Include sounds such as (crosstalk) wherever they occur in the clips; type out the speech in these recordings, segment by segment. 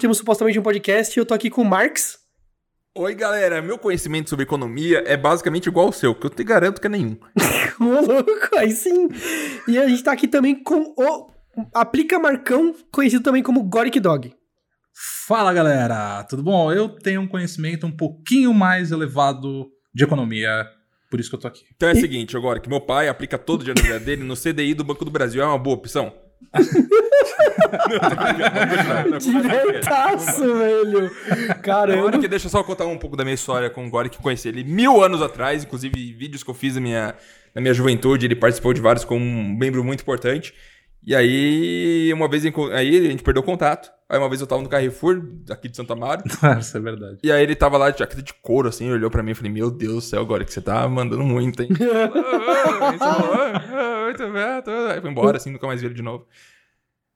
temos supostamente um podcast e eu tô aqui com o Marx. Oi, galera. Meu conhecimento sobre economia é basicamente igual ao seu, que eu te garanto que é nenhum. (laughs) Ô, louco, aí sim. E a gente tá aqui também com o Aplica Marcão, conhecido também como Goric Dog. Fala galera, tudo bom? Eu tenho um conhecimento um pouquinho mais elevado de economia, por isso que eu tô aqui. Então é o seguinte, agora que meu pai aplica todo o dinheiro vida dele no CDI do Banco do Brasil. É uma boa opção? Divertaço, velho. Caramba. Agora que deixa eu só contar um pouco da minha história com o Gori, que conheci ele mil anos atrás, inclusive vídeos que eu fiz na minha, na minha juventude, ele participou de vários como um membro muito importante. E aí, uma vez, aí a gente perdeu contato. Aí uma vez eu tava no Carrefour, aqui de Santa Maria. (laughs) Isso é verdade. E aí ele tava lá de jaqueta de couro, assim, olhou pra mim e falei, meu Deus do céu, agora que você tá mandando muito, hein? (laughs) aí foi embora, assim, nunca mais vi ele de novo.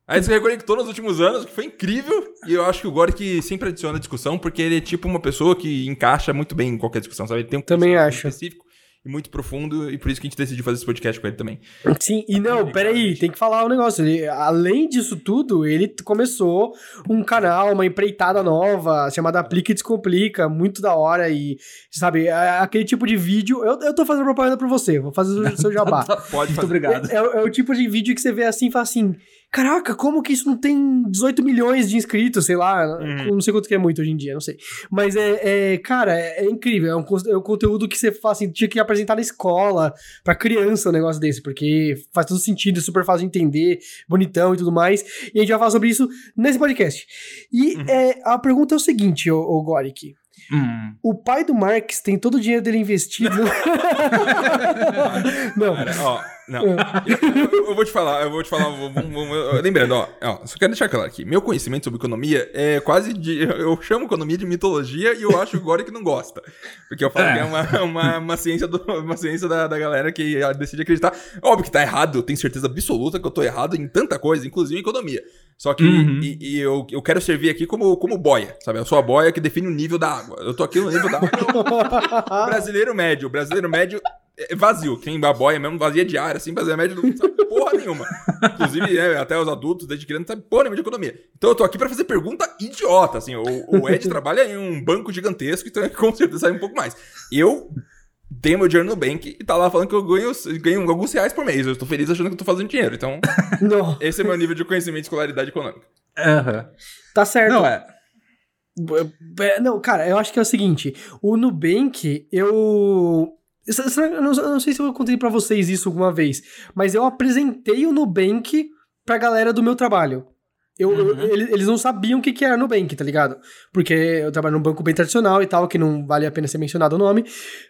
Aí se reconectou nos últimos anos, que foi incrível. E eu acho que o Goric sempre adiciona discussão, porque ele é tipo uma pessoa que encaixa muito bem em qualquer discussão, sabe? Ele tem um Também acho. específico e muito profundo, e por isso que a gente decidiu fazer esse podcast com ele também. Sim, e não, peraí, tem que falar um negócio. Ele, além disso tudo, ele começou um canal, uma empreitada nova, chamada Aplica e Descomplica, muito da hora, e, sabe, aquele tipo de vídeo. Eu, eu tô fazendo propaganda pra você, vou fazer o seu jabá. (laughs) Pode fazer. Muito obrigado. É, é, é o tipo de vídeo que você vê assim e fala assim. Caraca, como que isso não tem 18 milhões de inscritos, sei lá, Uhum. não sei quanto que é muito hoje em dia, não sei. Mas é, é cara, é, é incrível, é um, é um conteúdo que você fala assim, tinha que apresentar na escola, pra criança um negócio desse, porque faz todo sentido, é super fácil de entender, bonitão e tudo mais. E a gente vai falar sobre isso nesse podcast. E Uhum. é, a pergunta é o seguinte, ô, ô Goric. Hum. O pai do Marx tem todo o dinheiro dele investido. (laughs) não. Cara, ó, não. Eu, eu- eu vou te falar, eu vou te falar. vou- vou- vou- lembrando, ó, ó, só quero deixar claro aqui. Meu conhecimento sobre economia é quase de. Eu chamo economia de mitologia e eu acho agora que não gosta. Porque eu falo É. que é uma, uma, uma ciência, do- uma ciência da, da galera que decide acreditar. Óbvio que tá errado, eu tenho certeza absoluta que eu tô errado em tanta coisa, inclusive em economia. Só que Uhum. e, e eu, eu quero servir aqui como, como boia, sabe? Eu sou a boia que define o nível da água. Eu tô aqui no nível da água. (laughs) brasileiro médio. O brasileiro médio é vazio. Quem a boia mesmo, vazia de ar, assim, brasileiro médio não sabe porra nenhuma. Inclusive, é, até os adultos, desde criança, não sabe porra nenhuma de economia. Então eu tô aqui pra fazer pergunta idiota, assim. O, o Ed (laughs) trabalha em um banco gigantesco, então com certeza sabe um pouco mais. Eu tenho meu dinheiro no bank e tá lá falando que eu ganho, ganho alguns reais por mês. Eu tô feliz achando que eu tô fazendo dinheiro. Então, (laughs) não, esse é meu nível de conhecimento e escolaridade econômica. Aham. tá certo. Não, é. É, Não, cara, eu acho que é o seguinte: o Nubank, eu. Será- Eu não, sei se eu contei pra vocês isso alguma vez, mas eu apresentei o Nubank pra galera do meu trabalho. Eu, eu- Uhum. eles, eles não sabiam o que, que era Nubank, tá ligado? Porque eu trabalho num banco bem tradicional e tal, que não vale a pena ser mencionado o nome,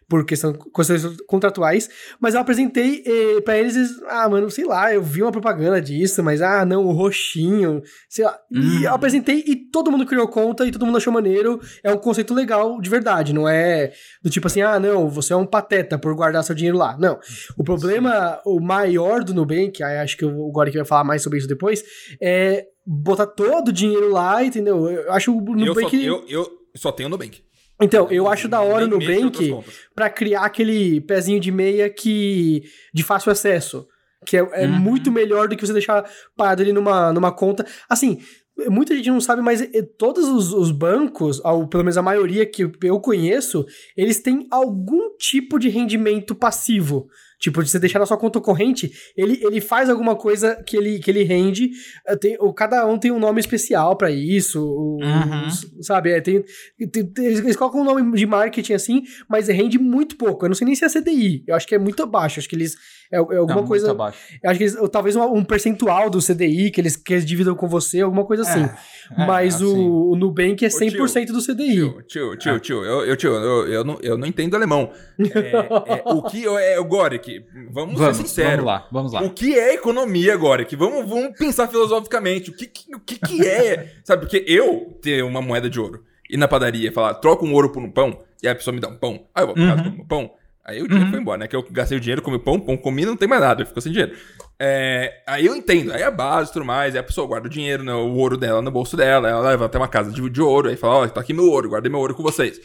por questão questões contratuais. Mas eu apresentei eh, pra eles, eles, ah, mano, sei lá, eu vi uma propaganda disso, mas ah, não, o roxinho, sei lá. E Uhum. eu apresentei e todo mundo criou conta e todo mundo achou maneiro. É um conceito legal de verdade, não é do tipo assim, ah, não, você é um pateta por guardar seu dinheiro lá. Não. O problema, o maior do Nubank, acho que o Goric vai falar mais sobre isso depois, é botar todo o dinheiro lá, entendeu? Eu acho o Eu só, Nubank. eu, eu só tenho Nubank. Então, eu acho da hora o Nubank pra criar aquele pezinho de meia que de fácil acesso, que é, é Uhum. muito melhor do que você deixar parado ali numa, numa conta. Assim, muita gente não sabe, mas eh, todos os, os bancos, ou pelo menos a maioria que eu conheço, eles têm algum tipo de rendimento passivo. Tipo, de você deixar na sua conta corrente, ele, ele faz alguma coisa que ele, que ele rende. eh, Tem, o, cada um tem um nome especial pra isso. o- Uhum. os- sabe? É, tem, tem- tem- eles colocam um nome de marketing assim, mas rende muito pouco. Eu não sei nem se é CDI. Eu acho que é muito abaixo. Acho que eles. É, é alguma Não, coisa. muito abaixo. Eu acho que eles, ou talvez um, um percentual do CDI que eles, que eles dividam com você, alguma coisa assim. É, mas assim. o, o Nubank é Ô, tio, 100% do CDI. Tio, tio, tio, tio, eu, eu, tio, eu, eu, não, eu não entendo alemão. É, é, o que é, Goric, vamos, Vamos, ser sinceros. vamos lá, vamos lá. O que é economia, Goric? Vamos, vamos pensar filosoficamente. O que, que- o que, que é? (laughs) Sabe, porque eu ter uma moeda de ouro, ir na padaria e falar, troca um ouro por um pão, e aí a pessoa me dá um pão, aí eu vou casa Uhum. um pão. Aí o dinheiro foi embora, né? Que eu gastei o dinheiro, comi pão, pão comi, não tem mais nada, ficou sem dinheiro. É, aí eu entendo, aí a base e tudo mais, aí a pessoa guarda o dinheiro, né, o ouro dela no bolso dela, ela leva até uma casa de, de ouro, aí fala, ó, tá aqui meu ouro, guardei meu ouro com vocês.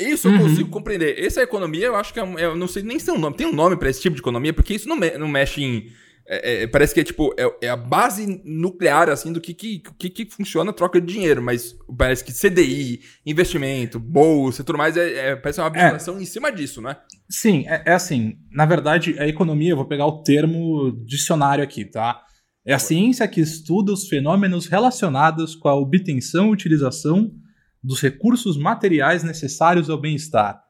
Isso eu Uhum. consigo compreender. Essa economia, eu acho que é, eu não sei nem se tem um nome. Tem um nome pra esse tipo de economia, porque isso não, me- não mexe em é- é- parece que é tipo, é, é a base nuclear, assim, do que, que, que, que funciona a troca de dinheiro, mas parece que CDI, investimento, bolsa e tudo mais, é, é- parece uma abstração em cima disso, né? Sim, é, é assim. Na verdade, a economia, eu vou pegar o termo dicionário aqui, tá? É a ciência que estuda os fenômenos relacionados com a obtenção e utilização dos recursos materiais necessários ao bem-estar.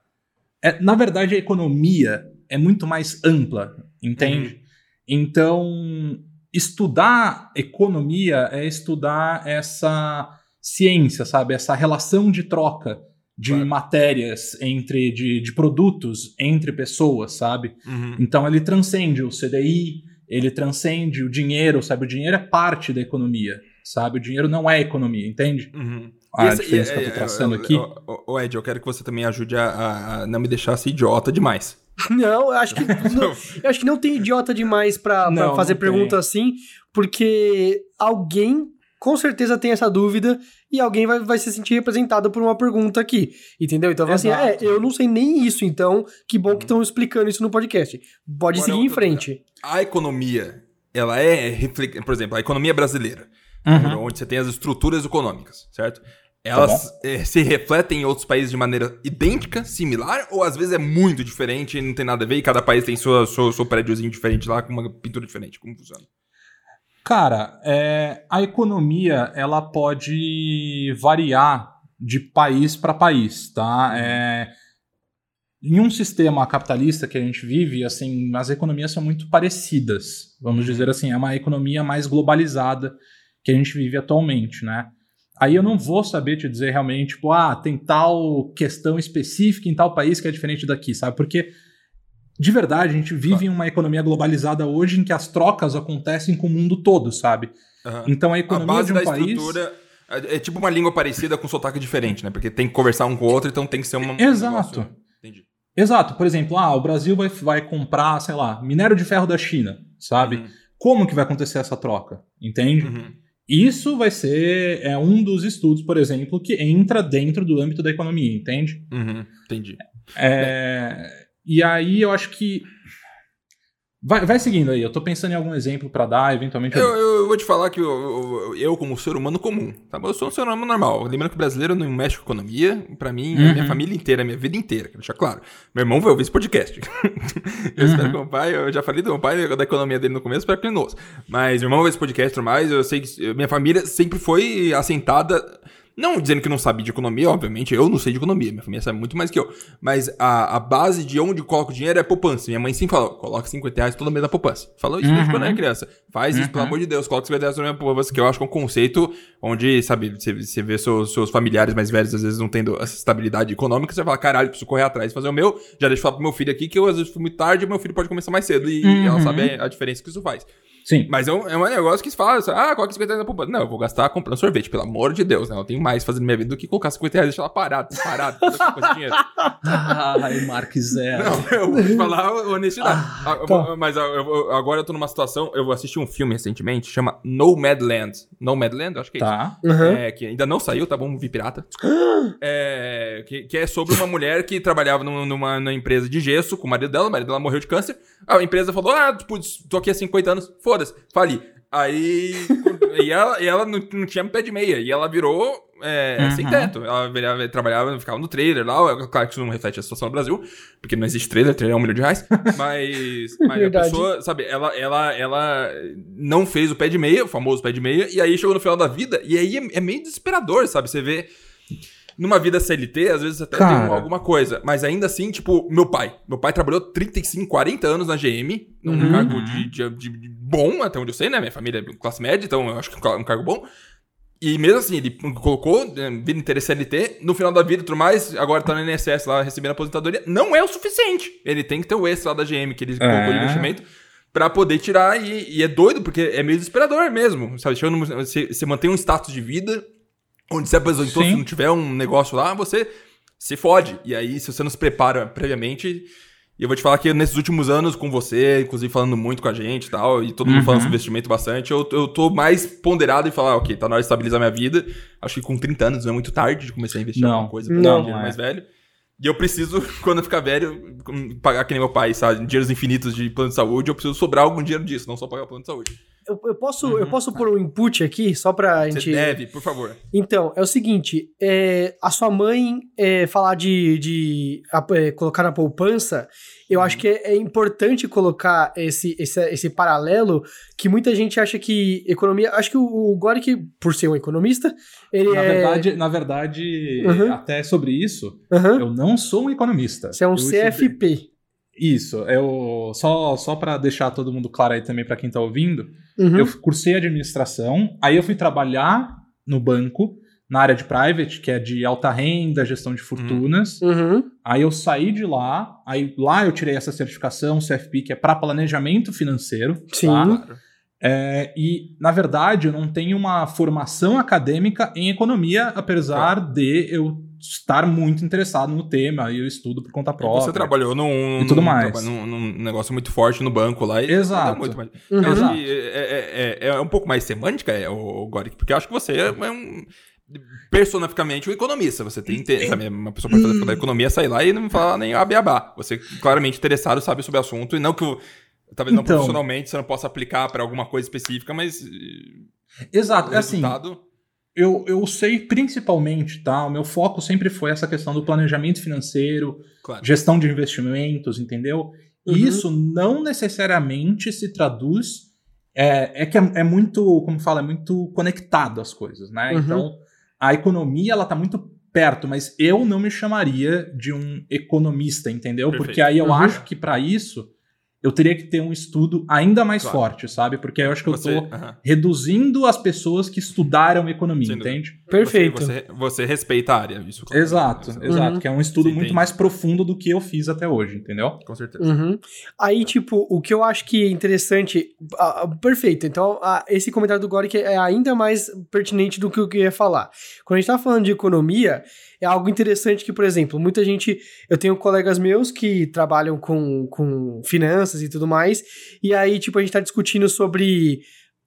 É, na verdade, a economia é muito mais ampla, entende? Então, estudar economia é estudar essa ciência, sabe? Essa relação de troca de Claro. matérias entre de, de produtos entre pessoas, sabe? Uhum. Então ele transcende o CDI, ele transcende o dinheiro, sabe? O dinheiro é parte da economia, sabe? O dinheiro não é economia, entende? Uhum. A E diferença e- que eu tô traçando aqui. Ô, Ed, eu quero que você também ajude a, a- a não me deixar ser idiota demais. (laughs) Não, eu acho que (laughs) não, eu acho que não tem idiota demais Não, fazer não pergunta assim, porque alguém com certeza tem essa dúvida e alguém vai, vai se sentir representado por uma pergunta aqui, entendeu? Então, assim, é, eu não sei nem isso, então que bom que estão explicando isso no podcast. Pode Agora seguir em outra frente. A economia, ela é, por exemplo, a economia brasileira, Uhum. onde você tem as estruturas econômicas, certo? Elas eh, se refletem em outros países de maneira idêntica, similar, ou às vezes é muito diferente e não tem nada a ver e cada país tem sua, seu, seu prédiozinho diferente lá com uma pintura diferente? Como funciona? Cara, é, a economia ela pode variar de país para país, tá? É, em um sistema capitalista que a gente vive, assim, as economias são muito parecidas. Vamos dizer assim, é uma economia mais globalizada que a gente vive atualmente, né? Aí eu não vou saber te dizer realmente, tipo, ah, tem tal questão específica em tal país que é diferente daqui, sabe? Porque de verdade, a gente vive em uma economia globalizada hoje em que as trocas acontecem com o mundo todo, sabe? Aham. Então a A economia base de um da país. estrutura é, é tipo uma língua parecida com sotaque diferente, né? Porque tem que conversar um com o outro, então tem que ser uma. um Exato. negócio- Entendi. Exato. Por exemplo, ah, o Brasil vai, vai comprar, sei lá, minério de ferro da China, sabe? Uhum. Como que vai acontecer essa troca? Entende? Uhum. Isso vai ser é um dos estudos, por exemplo, que entra dentro do âmbito da economia, entende? Uhum. Entendi. É, e aí eu acho que. Vai, vai seguindo aí, eu tô pensando em algum exemplo pra dar, eventualmente. Eu, eu vou te falar que eu, eu, eu, como ser humano comum, tá bom? Eu sou um ser humano normal. Lembrando que brasileiro não mexe com economia. Pra mim, a minha Uhum. família inteira, minha vida inteira, quero deixar claro. Meu irmão vai ouvir esse podcast. (laughs) eu Uhum. espero que meu pai, eu já falei do meu pai, da economia dele no começo, espero que ele não ouça. Mas meu irmão vai ouvir esse podcast mais. Eu sei que minha família sempre foi assentada. Não dizendo que não sabia de economia, obviamente, eu não sei de economia, minha família sabe muito mais que eu. Mas a, a base de onde coloca o dinheiro é poupança. Minha mãe sempre falou: coloca 50 reais todo mês na poupança. Falou isso desde Uhum. quando eu era criança. Faz isso, Uhum. pelo amor de Deus, coloca 50 reais na minha poupança, que eu acho que é um conceito onde, sabe, você, você vê seus, seus familiares mais velhos às vezes não tendo essa estabilidade econômica, você fala: caralho, preciso correr atrás e fazer o meu. Já deixa eu falar pro meu filho aqui que eu às vezes fui muito tarde e meu filho pode começar mais cedo. E Uhum. ela sabe a diferença que isso faz. Sim. Mas é um, é um negócio que se fala, ah, coloca 50 reais na poupança. Não, eu vou gastar comprando sorvete, pelo amor de Deus, né? Eu tenho mais fazendo minha vida do que colocar 50 reais e deixar ela parada, parada, com esse dinheiro. (laughs) Ai, Mark Zero. Não, eu vou te falar honestidade. Ah, Ah, eu tá. mas eu- eu- agora eu tô numa situação, eu assisti um filme recentemente, chama Nomadland. Nomadland, acho que é isso. Tá. Uhum. É, que ainda não saiu, tá bom? Vi pirata. (gasps) É, que, que é sobre uma mulher que trabalhava num- numa, numa empresa de gesso com o marido dela, o marido dela morreu de câncer. A empresa falou: Ah, putz, tô aqui há 50 anos, foda-se, fali. Aí. e ela, e ela não, não tinha pé de meia. E ela virou é, Uhum. sem teto. Ela virava- trabalhava, ficava no trailer lá. Claro que isso não reflete a situação no Brasil, porque não existe trailer, trailer é um milhão de reais. Mas, (laughs) mas a pessoa, sabe, ela, ela, ela não fez o pé de meia, o famoso pé de meia, e aí chegou no final da vida, e aí é, é meio desesperador, sabe? Você vê. Numa vida CLT, às vezes até Cara. tem alguma coisa. Mas ainda assim, tipo, meu pai. Meu pai trabalhou 35, 40 anos na GM, num Uhum. cargo de, de- de- bom, até onde eu sei, né? Minha família é classe média, então eu acho que é um cargo bom. E mesmo assim, ele colocou né, vida inteira CLT, no final da vida e tudo mais, agora tá no INSS lá recebendo aposentadoria, não é o suficiente. Ele tem que ter o extra lá da GM que ele colocou de É. investimento pra poder tirar. E, e é doido, porque é meio desesperador mesmo, sabe? Você mantém um status de vida onde se aposentou, Sim. se não tiver um negócio lá, você se fode. E aí, se você não se prepara previamente. E eu vou te falar que nesses últimos anos com você, inclusive falando muito com a gente e tal, e todo mundo Uhum. falando sobre investimento bastante, eu, eu tô mais ponderado em falar, ok, tá na hora de estabilizar minha vida. Acho que com 30 anos não é muito tarde de começar a investir em Não. alguma coisa pra Não. Não é. mais velho. E eu preciso, (laughs) quando eu ficar velho, pagar que nem meu pai, sabe? Dinheiros infinitos de plano de saúde, eu preciso sobrar algum dinheiro disso, não só pagar o plano de saúde. Eu, eu posso, uhum. eu posso pôr um input aqui, só pra Você gente. deve, por favor. Então, é o seguinte: é, a sua mãe é, falar de, de a, é, colocar na poupança, eu acho que é, é, importante colocar esse, esse, esse paralelo que muita gente acha que economia. Acho que o, o por ser um economista, ele na é. Verdade, na verdade, Uhum. até sobre isso, Aham. eu não sou um economista. Você é um Eu CFP. Isso, eu só só para deixar todo mundo claro aí também para quem tá ouvindo, Uhum. eu cursei administração, aí eu fui trabalhar no banco na área de private, que é de alta renda, gestão de fortunas. Uhum. Aí eu saí de lá, aí lá eu tirei essa certificação CFP que é para planejamento financeiro, Sim. tá? Claro. É, e, na verdade, eu não tenho uma formação acadêmica em economia, apesar de eu estar muito interessado no tema e eu estudo por conta própria. Você trabalhou num, E tudo num- mais. Num, num negócio muito forte no banco lá. E Exato. Muito mais. Uhum. Eu acho Exato. que é, é- é- é um pouco mais semântica, é, o, Goric, porque eu acho que você é um. Personificamente um economista. Você tem. te- sabe, uma pessoa para fazer da economia sair lá e não falar nem a beabá. Você claramente interessado, sabe sobre o assunto, e não que. Talvez não Então. profissionalmente você não possa aplicar para alguma coisa específica, mas. eh, Exato, o é assim. Eu, eu sei principalmente, tá? O meu foco sempre foi essa questão do planejamento financeiro, Claro. gestão de investimentos, entendeu? E Uhum. isso não necessariamente se traduz. É, é que é, é muito, como fala, é muito conectado às coisas, né? Uhum. Então, a economia, ela tá muito perto, mas eu não me chamaria de um economista, entendeu? Perfeito. Porque aí eu Uhum. acho que para isso eu teria que ter um estudo ainda mais Claro. forte, sabe? Porque eu acho que Você- eu tô aham. reduzindo as pessoas que estudaram economia, entende? Perfeito. Você, você, você respeita a área, isso. claro. Exato, Isso, exato. Uhum. Que é um estudo Sim, muito mais profundo do que eu fiz até hoje, entendeu? Com certeza. Uhum. Aí, tipo, o que eu acho que é interessante. ah, perfeito. Então, ah, esse comentário do Goric é ainda mais pertinente do que eu ia falar. Quando a gente tá falando de economia, é algo interessante que, por exemplo, muita gente. Eu tenho colegas meus que trabalham com, com finanças e tudo mais. E aí, tipo, a gente tá discutindo sobre.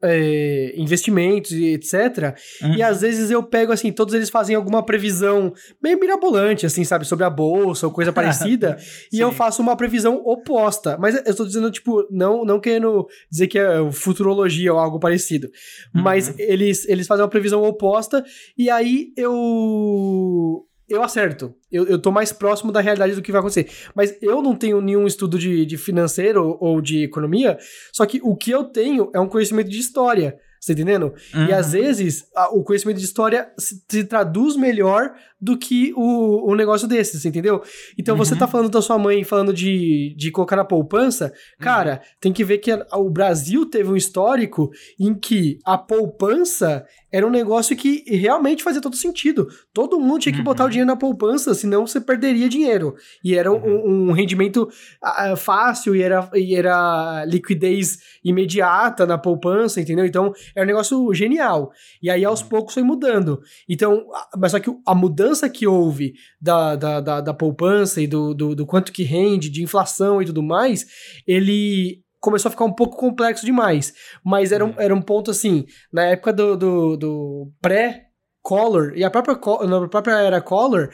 É, investimentos e etc. Uhum. E às vezes eu pego assim, todos eles fazem alguma previsão meio mirabolante, assim, sabe, sobre a bolsa ou coisa (laughs) parecida, e eu faço uma previsão oposta. Mas eu tô dizendo, tipo, não, não querendo dizer que é futurologia ou algo parecido. Mas Uhum. eles, eles fazem uma previsão oposta, e aí eu. Eu acerto. Eu, eu tô mais próximo da realidade do que vai acontecer. Mas eu não tenho nenhum estudo de, de financeiro ou de economia, só que o que eu tenho é um conhecimento de história. Você tá entendendo? E Uhum. às vezes a- o conhecimento de história se, se traduz melhor do que o, o negócio desses, entendeu? Então você Uhum. tá falando da sua mãe, falando de, de colocar na poupança, cara, tem que ver que a- o Brasil teve um histórico em que a poupança era um negócio que realmente fazia todo sentido. Todo mundo tinha que Uhum. botar o dinheiro na poupança, senão você perderia dinheiro. E era um, um rendimento ah, fácil e era, e era liquidez imediata na poupança, entendeu? Então era um negócio genial. E aí aos poucos foi mudando. Então, mas só que a mudança que houve da, da, da, da poupança e do, do, do quanto que rende, de inflação e tudo mais, ele começou a ficar um pouco complexo demais. Mas era um, era um ponto assim, na época do, do, do pré- Collor, e a própria, na própria era Collor,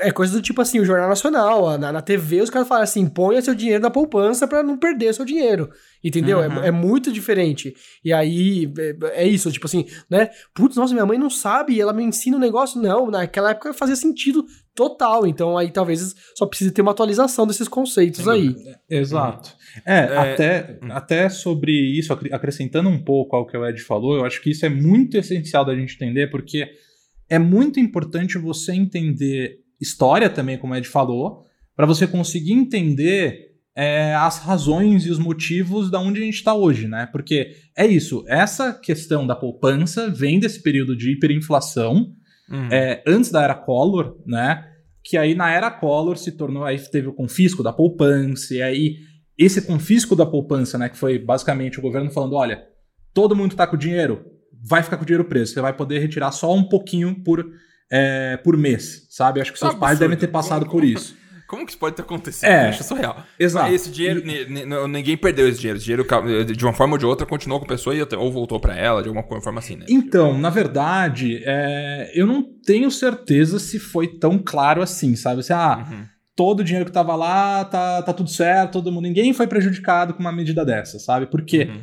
é coisa do tipo assim, o Jornal Nacional, na, na TV os caras falam assim, ponha seu dinheiro na poupança pra não perder seu dinheiro, entendeu? Uhum. É, é muito diferente. E aí, é, é isso, tipo assim, né? Putz, nossa, minha mãe não sabe, ela me ensina um negócio. Não, naquela época fazia sentido total, então aí talvez só precise ter uma atualização desses conceitos Sem aí. dúvida. Exato. É, É, Até, até sobre isso, acre- acrescentando um pouco ao que o Ed falou, eu acho que isso é muito essencial da gente entender, porque é muito importante você entender história também, como o Ed falou, para você conseguir entender é, as razões e os motivos da onde a gente está hoje, né? Porque é isso, essa questão da poupança vem desse período de hiperinflação, Uhum. é, antes da era Collor, né? Que aí na era Collor se tornou, aí teve o confisco da poupança, e aí esse confisco da poupança, né? Que foi basicamente o governo falando: olha, todo mundo tá com dinheiro, vai ficar com o dinheiro preso, você vai poder retirar só um pouquinho por, é, por mês, sabe? Acho que seus Tá pais devem ter passado por isso. Como que isso pode ter acontecido? É. Acho surreal. Exato. Esse dinheiro, ninguém perdeu esse dinheiro. Esse dinheiro, de uma forma ou de outra, continuou com a pessoa e ou voltou pra ela, de alguma forma assim, né? Então, na verdade, é, eu não tenho certeza se foi tão claro assim, sabe? Assim, ah, Uhum. todo o dinheiro que tava lá tá, tá tudo certo, todo mundo, ninguém foi prejudicado com uma medida dessa, sabe? Porque, Uhum.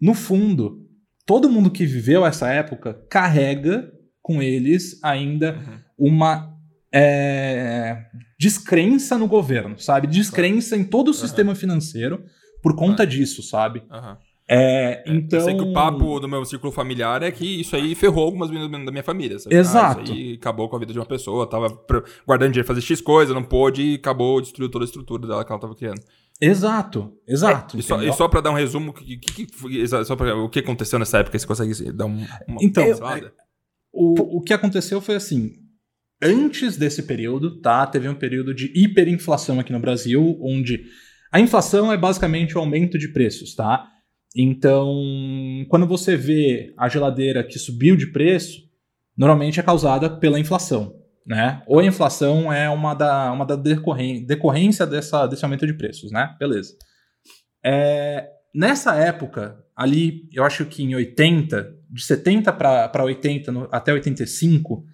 no fundo, todo mundo que viveu essa época carrega com eles ainda Uhum. uma é, descrença no governo, sabe? Descrença em todo o sistema financeiro por conta disso, sabe? Aham. É, É, então. Eu sei que o papo do meu círculo familiar é que isso aí ferrou algumas meninas da minha família. sabe? Exato. Ah, isso aí acabou com a vida de uma pessoa, tava guardando dinheiro fazer X coisa, não pôde e acabou, destruiu toda a estrutura dela que ela tava criando. Exato, exato. E só, e só pra dar um resumo, que, que, que só pra, o que aconteceu nessa época, você consegue dar um, uma Então, pincelada? O, o que aconteceu foi assim. Antes desse período, tá? Teve um período de hiperinflação aqui no Brasil, onde a inflação é basicamente o aumento de preços, tá? Então, quando você vê a geladeira que subiu de preço, normalmente é causada pela inflação, né? Ou a inflação é uma da, uma da decorrência dessa, desse aumento de preços, né? Beleza. É, nessa época, ali, eu acho que em 80, de 70 para 80 no- até 85,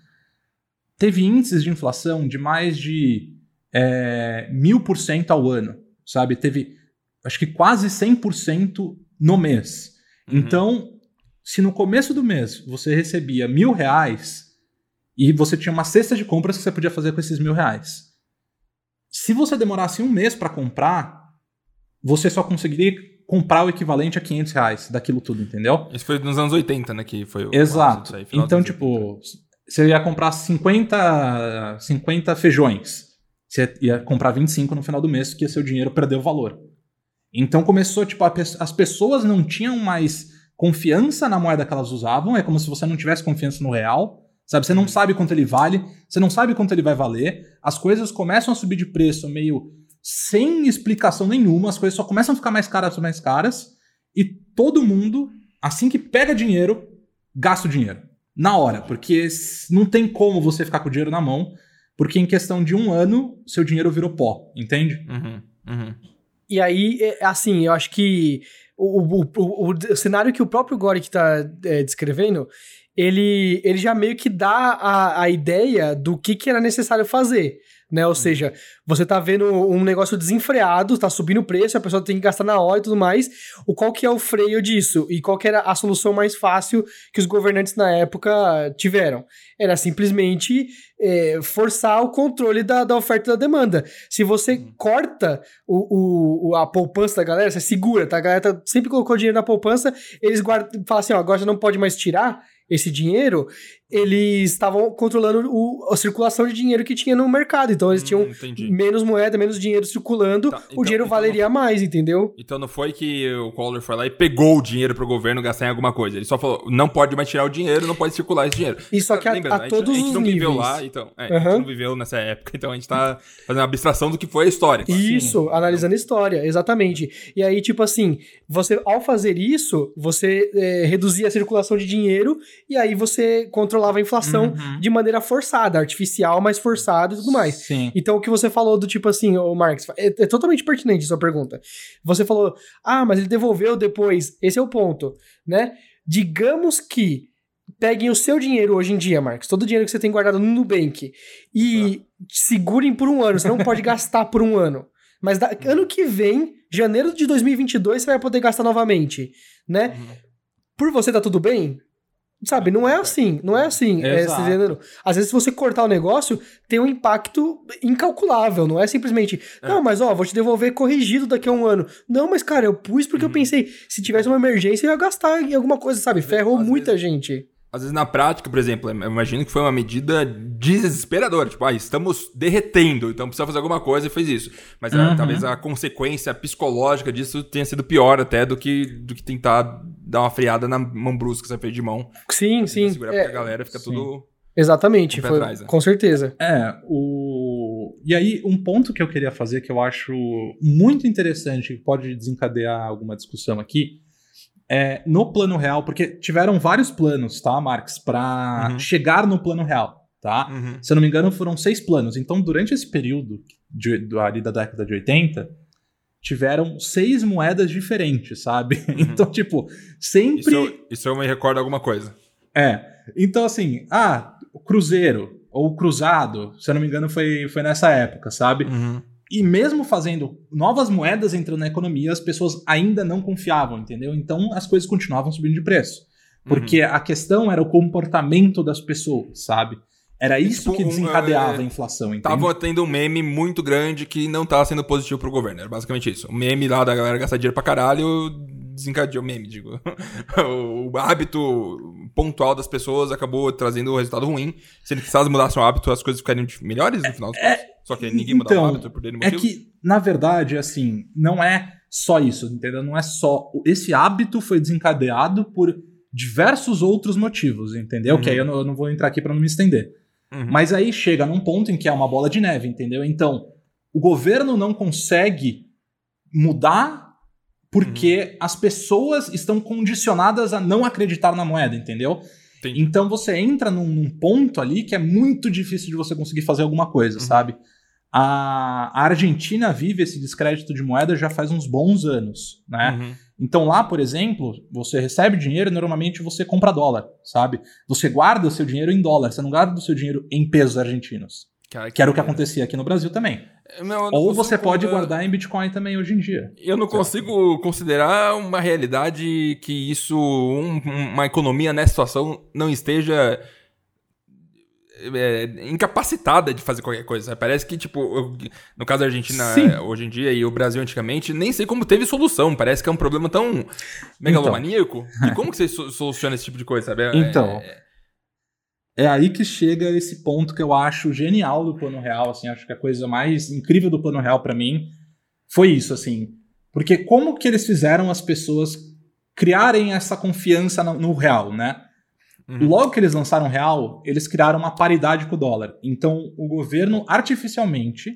teve índices de inflação de mais de é, mil por cento ao ano, sabe? Teve, acho que quase 100% no mês. Uhum. Então, se no começo do mês você recebia mil reais e você tinha uma cesta de compras que você podia fazer com esses mil reais, se você demorasse um mês para comprar, você só conseguiria comprar o equivalente a 500 reais daquilo tudo, entendeu? Isso foi nos anos 80, né? Que foi o Exato. aí, Então, dos anos 80. tipo, você ia comprar 50, 50 feijões. Você ia comprar 25 no final do mês, que seu dinheiro perdeu valor. Então começou, tipo, pe- as pessoas não tinham mais confiança na moeda que elas usavam. É como se você não tivesse confiança no real. Sabe? Você não sabe quanto ele vale, você não sabe quanto ele vai valer. As coisas começam a subir de preço meio sem explicação nenhuma, as coisas só começam a ficar mais caras, mais caras, e todo mundo, assim que pega dinheiro, gasta o dinheiro. Na hora, porque não tem como você ficar com o dinheiro na mão, porque em questão de um ano, seu dinheiro virou pó, entende? Uhum, uhum. E aí, é, assim, eu acho que o, o, o, o- cenário que o próprio Gorick tá é, descrevendo, ele, ele já meio que dá a, a ideia do que, que era necessário fazer. Né? Ou seja, você tá vendo um negócio desenfreado, tá subindo o preço, a pessoa tem que gastar na hora e tudo mais. O qual que é o freio disso? E qual que era a solução mais fácil que os governantes na época tiveram? Era simplesmente é, forçar o controle da, da oferta e da demanda. Se você corta o, o- a poupança da galera, você segura, tá? A galera tá- sempre colocou dinheiro na poupança, eles guardam, falam assim, ó, agora já não pode mais tirar esse dinheiro, eles estavam controlando o- a circulação de dinheiro que tinha no mercado. Então eles tinham Hum, entendi. menos moeda, menos dinheiro circulando, Tá, o então- dinheiro então valeria mais, entendeu? Então não foi que o Collor foi lá e pegou o dinheiro pro governo gastar em alguma coisa. Ele só falou, não pode mais tirar o dinheiro, não pode circular esse dinheiro. E só que a, a gente- todos a gente os não viveu níveis. lá, então. É, A Aham. gente não viveu nessa época, então a gente tá fazendo uma abstração do que foi a história. Isso, analisando a história, exatamente. E aí, tipo assim, você ao fazer isso, você é, reduzia a circulação de dinheiro e aí você controlava a inflação Uhum. de maneira forçada, artificial, mas forçada e tudo mais. Sim. Então, o que você falou do tipo assim, ô Marx, é, é totalmente pertinente a sua pergunta. Você falou, ah, mas ele devolveu depois. Esse é o ponto, né? Digamos que peguem o seu dinheiro hoje em dia, Marx, todo o dinheiro que você tem guardado no Nubank, e segurem por um ano. Você não pode (laughs) gastar por um ano. Mas da- ano que vem, janeiro de 2022, você vai poder gastar novamente, né? Uhum. Por você tá tudo bem? Sabe, não é assim, não é assim. É, Exato. Às vezes, se você cortar o negócio, tem um impacto incalculável, não é simplesmente, É. não, mas ó, vou te devolver corrigido daqui a um ano. Não, mas cara, eu pus porque eu Uhum. pensei, se tivesse uma emergência, eu ia gastar em alguma coisa, sabe? Ferrou muita gente. Às vezes, na prática, por exemplo, eu imagino que foi uma medida desesperadora. Tipo, ah, estamos derretendo, então precisa fazer alguma coisa e fez isso. Mas ah, Uhum. talvez a consequência psicológica disso tenha sido pior até do que, do que tentar dar uma freada na mão brusca que você fez de mão. Sim, sim. Segurar é, porque a galera fica sim. tudo. exatamente, foi, atrás, né? com certeza. É, o. E aí, um ponto que eu queria fazer que eu acho muito interessante, que pode desencadear alguma discussão aqui, é no plano real, porque tiveram vários planos, tá, Marx, para Uhum. chegar no plano real. tá? Uhum. Se eu não me engano, foram seis planos. Então, durante esse período de, do- ali da década de 80, tiveram seis moedas diferentes, sabe? (laughs) Então, tipo, sempre. Isso, eu- isso eu me recordo alguma coisa. É. Então, assim, ah, o Cruzeiro ou o Cruzado, se eu não me engano, foi, foi nessa época, sabe? Uhum. E mesmo fazendo novas moedas entrando na economia, as pessoas ainda não confiavam, entendeu? Então as coisas continuavam subindo de preço. Porque Uhum. a questão era o comportamento das pessoas, sabe? Era isso tipo, que um, desencadeava é, a inflação, entende? Tava tendo um meme muito grande que não tava sendo positivo pro governo. Era basicamente isso. O meme lá da galera gastar dinheiro pra caralho desencadeou o meme, digo. (laughs) o hábito pontual das pessoas acabou trazendo um resultado ruim. Sendo que se elas mudassem o hábito, as coisas ficariam melhores no final dos contos. Só que ninguém mudava então, o hábito por É motivo. que, na verdade, assim, não é só isso, entendeu? Não é só. Esse hábito foi desencadeado por diversos outros motivos, entendeu? Uhum. Que aí eu não, eu não vou entrar aqui pra não me estender. Uhum. Mas aí chega num ponto em que é uma bola de neve, entendeu? Então, o governo não consegue mudar porque as pessoas estão condicionadas a não acreditar na moeda, entendeu? Entendi. Então você entra num, num ponto ali que é muito difícil de você conseguir fazer alguma coisa, Uhum. sabe? A, Argentina vive esse descrédito de moeda já faz uns bons anos, né? Uhum. Então lá, por exemplo, você recebe dinheiro e normalmente você compra dólar, sabe? Você guarda o seu dinheiro em dólar, você não guarda o seu dinheiro em pesos argentinos. Cara, Que era o que acontecia aqui no Brasil também. Não, eu não Ou você pode considerar- guardar em Bitcoin também hoje em dia. Eu não consigo considerar uma realidade que isso, um- uma economia nessa situação não esteja é, incapacitada de fazer qualquer coisa. Parece que, tipo, eu- no caso da Argentina Sim. é, hoje em dia e o Brasil antigamente, nem sei como teve solução. Parece que é um problema tão megalomaníaco. E como que você so- soluciona esse tipo de coisa, sabe? É- Então, é- É aí que chega esse ponto que eu acho genial do Plano Real, assim, acho que a coisa mais incrível do Plano Real pra mim foi isso, assim. Porque como que eles fizeram as pessoas criarem essa confiança no, no real, né? Uhum. Logo que eles lançaram o real, eles criaram uma paridade com o dólar. Então, o governo artificialmente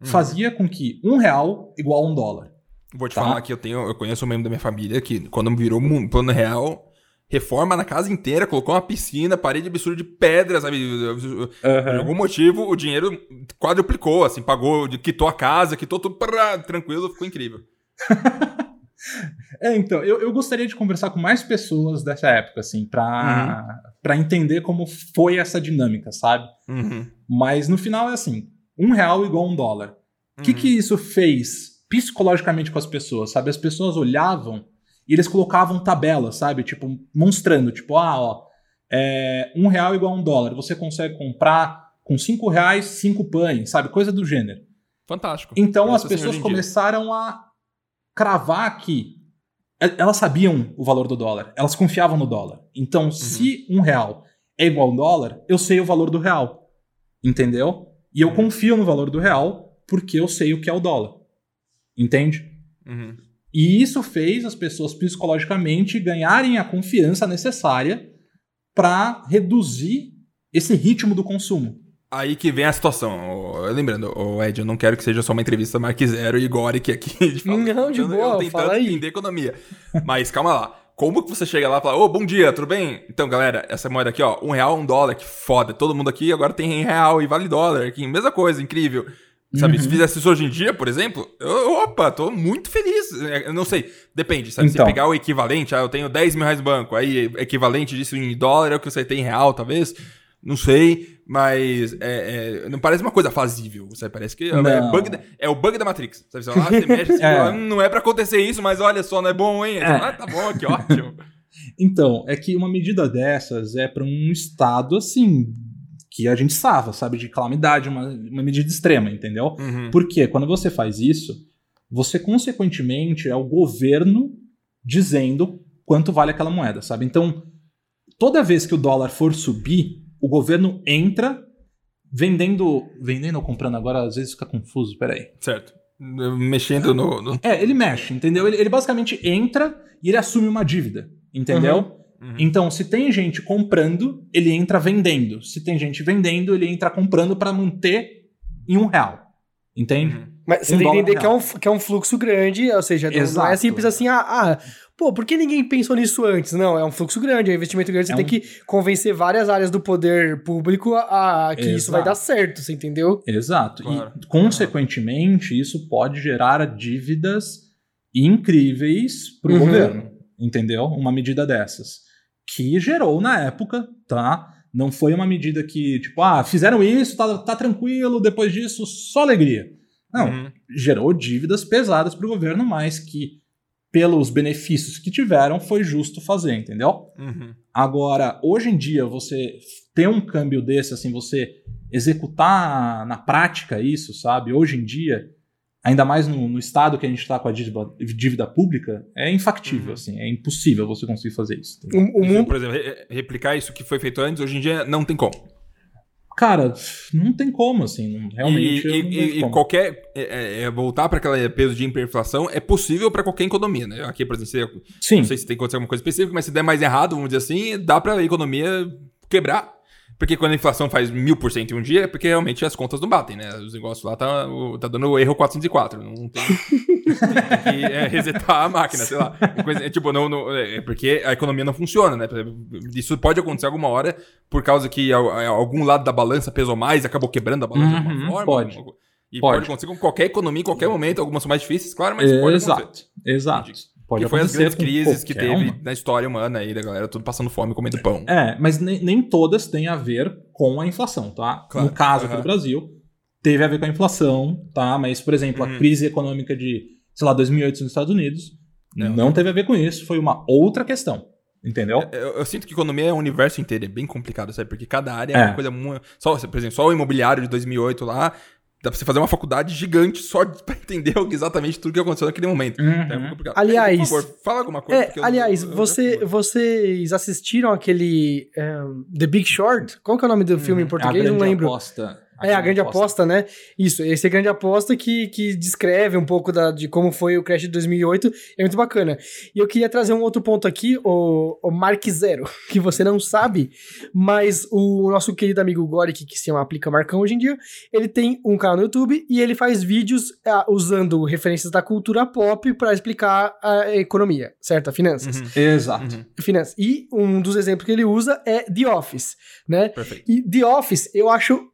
Uhum. fazia com que um real igual a um dólar. Vou te Tá. falar que eu tenho, eu conheço um membro da minha família que, quando virou mu- plano real, reforma na casa inteira, colocou uma piscina, parede absurda de pedra, sabe? Por algum motivo, o dinheiro quadruplicou, assim, pagou, quitou a casa, quitou tudo, prá, tranquilo, ficou incrível. (laughs) É, então, eu, eu gostaria de conversar com mais pessoas dessa época, assim, pra, pra entender como foi essa dinâmica, sabe? Uhum. Mas no final é assim: um real igual a um dólar. O que, Uhum. que isso fez psicologicamente com as pessoas, sabe? As pessoas olhavam e eles colocavam tabelas, sabe? Tipo, mostrando, tipo, ah, ó, é, um real igual a um dólar. Você consegue comprar com cinco reais cinco pães, sabe? Coisa do gênero. Fantástico. Então Pensa as assim pessoas começaram a cravar que elas sabiam o valor do dólar, elas confiavam no dólar. Então, Uhum. se um real é igual a um dólar, eu sei o valor do real. Entendeu? E eu Uhum. confio no valor do real porque eu sei o que é o dólar. Entende? Uhum. E isso fez as pessoas psicologicamente ganharem a confiança necessária para reduzir esse ritmo do consumo. Aí que vem a situação. Lembrando, Ed, eu não quero que seja só uma entrevista Mark Zero e Goric aqui. De falar. Não, de Eu- boa, Eu tentando fala aí. entender economia. Mas calma lá. Como que você chega lá e fala, ô, bom dia, tudo bem? Então, galera, essa moeda aqui, ó, um real, um dólar, que foda. Todo mundo aqui agora tem real e vale dólar aqui. Mesma coisa, incrível. Sabe, Uhum. se fizesse isso hoje em dia, por exemplo, eu, opa, tô muito feliz. É, Eu não sei, depende, sabe? Então. Se pegar o equivalente, ah, eu tenho 10 mil reais no banco, aí equivalente disso em dólar é o que você tem em real, talvez. Não sei, mas é, é, não parece uma coisa fazível. Sabe? Parece que é, Não. bug é o bug da Matrix. Sabe? Você, lá, você (laughs) mexe assim, É. fala, "Hum, não é pra acontecer isso, mas olha só, não é bom, hein? Fala, Ah, tá bom, que ótimo. (laughs) Então, é que uma medida dessas é para um estado assim que a gente estava, sabe, de calamidade, uma, uma medida extrema, entendeu? Uhum. Porque quando você faz isso, você consequentemente é o governo dizendo quanto vale aquela moeda, sabe? Então, toda vez que o dólar for subir, o governo entra vendendo, vendendo ou comprando agora, às vezes fica confuso, peraí. Certo. Mexendo no. no- É, ele mexe, entendeu? Ele, ele basicamente entra e ele assume uma dívida, entendeu? Uhum. Então, se tem gente comprando, ele entra vendendo. Se tem gente vendendo, ele entra comprando para manter em um real. Entende? Uhum. Mas você tem que entender que é, um, que é um fluxo grande, ou seja, não- não é Exato. simples assim, ah, ah, pô, por que ninguém pensou nisso antes? Não, é um fluxo grande, é um investimento grande, você É tem um- que convencer várias áreas do poder público a, a que isso vai Exato. dar certo, você entendeu? Exato. Claro. E, consequentemente, isso pode gerar dívidas incríveis para o Uhum. governo. Entendeu? Uma medida dessas. Que gerou na época, tá? Não foi uma medida que, tipo, ah, fizeram isso, tá, tá tranquilo, depois disso, só alegria. Não, Uhum. gerou dívidas pesadas para o governo, mas que, pelos benefícios que tiveram, foi justo fazer, entendeu? Uhum. Agora, hoje em dia, você ter um câmbio desse, assim, você executar na prática isso, sabe? Hoje em dia, ainda mais no, no estado que a gente está com a dívida, dívida pública, é infactível, Uhum. assim, é impossível você conseguir fazer isso. O, o mundo, Por exemplo, re- replicar isso que foi feito antes, hoje em dia não tem como. Cara, não tem como, assim, realmente. e, e- e- e qualquer. é, é, é, voltar para aquele peso de hiperinflação é possível para qualquer economia, né? Aqui, por exemplo, se- Sim, não sei se tem que acontecer alguma coisa específica, mas se der mais errado, vamos dizer assim, dá para a economia quebrar. Porque quando a inflação faz mil por cento em um dia, é porque realmente as contas não batem, né? Os negócios lá tá, tá dando erro 404. Não tem, (laughs) tem que é, resetar a máquina, sei lá. Coisa- é, tipo, não, não- é porque a economia não funciona, né? Isso pode acontecer alguma hora por causa que al- algum lado da balança pesou mais, acabou quebrando a balança de Uhum, alguma forma. pode. alguma E pode. Pode. acontecer com qualquer economia em qualquer momento. Algumas são mais difíceis, claro, mas pode acontecer. exato, exato. Pode que foi as grandes crises que teve uma. na história humana aí, da galera tudo passando fome, comendo pão. É, mas nem, nem todas têm a ver com a inflação, tá? Claro, No caso aqui aham. do Brasil, teve a ver com a inflação, tá? Mas, por exemplo, Uhum. a crise econômica de, sei lá, 2008 nos Estados Unidos, Não. não, teve a ver com isso, foi uma outra questão, entendeu? Eu, eu sinto que economia é o universo inteiro, é bem complicado, sabe? Porque cada área é, É. uma coisa muito. Só, por exemplo, só o imobiliário de 2008 lá, dá pra você fazer uma faculdade gigante só (laughs) pra entender exatamente tudo que aconteceu naquele momento. Uhum. Então é muito complicado. Aliás- Por favor, fala alguma coisa. É, eu- aliás, eu- eu- você, vocês assistiram aquele um, The Big Short? Qual que é o nome do filme em A português? Não lembro. aposta. É, a grande aposta, né? Isso, esse é a grande aposta que, que descreve um pouco da, de como foi o Crash de 2008. É muito bacana. E eu queria trazer um outro ponto aqui, o, o Mark Zero, (laughs) que você não sabe, mas o nosso querido amigo Goric, que se chama Aplica Marcão hoje em dia, ele tem um canal no YouTube e ele faz vídeos ah, usando referências da cultura pop para explicar a economia, certo? A finanças. Uhum, Exato. uhum, Finanças. E um dos exemplos que ele usa é The Office, né? perfeito. E The Office, eu acho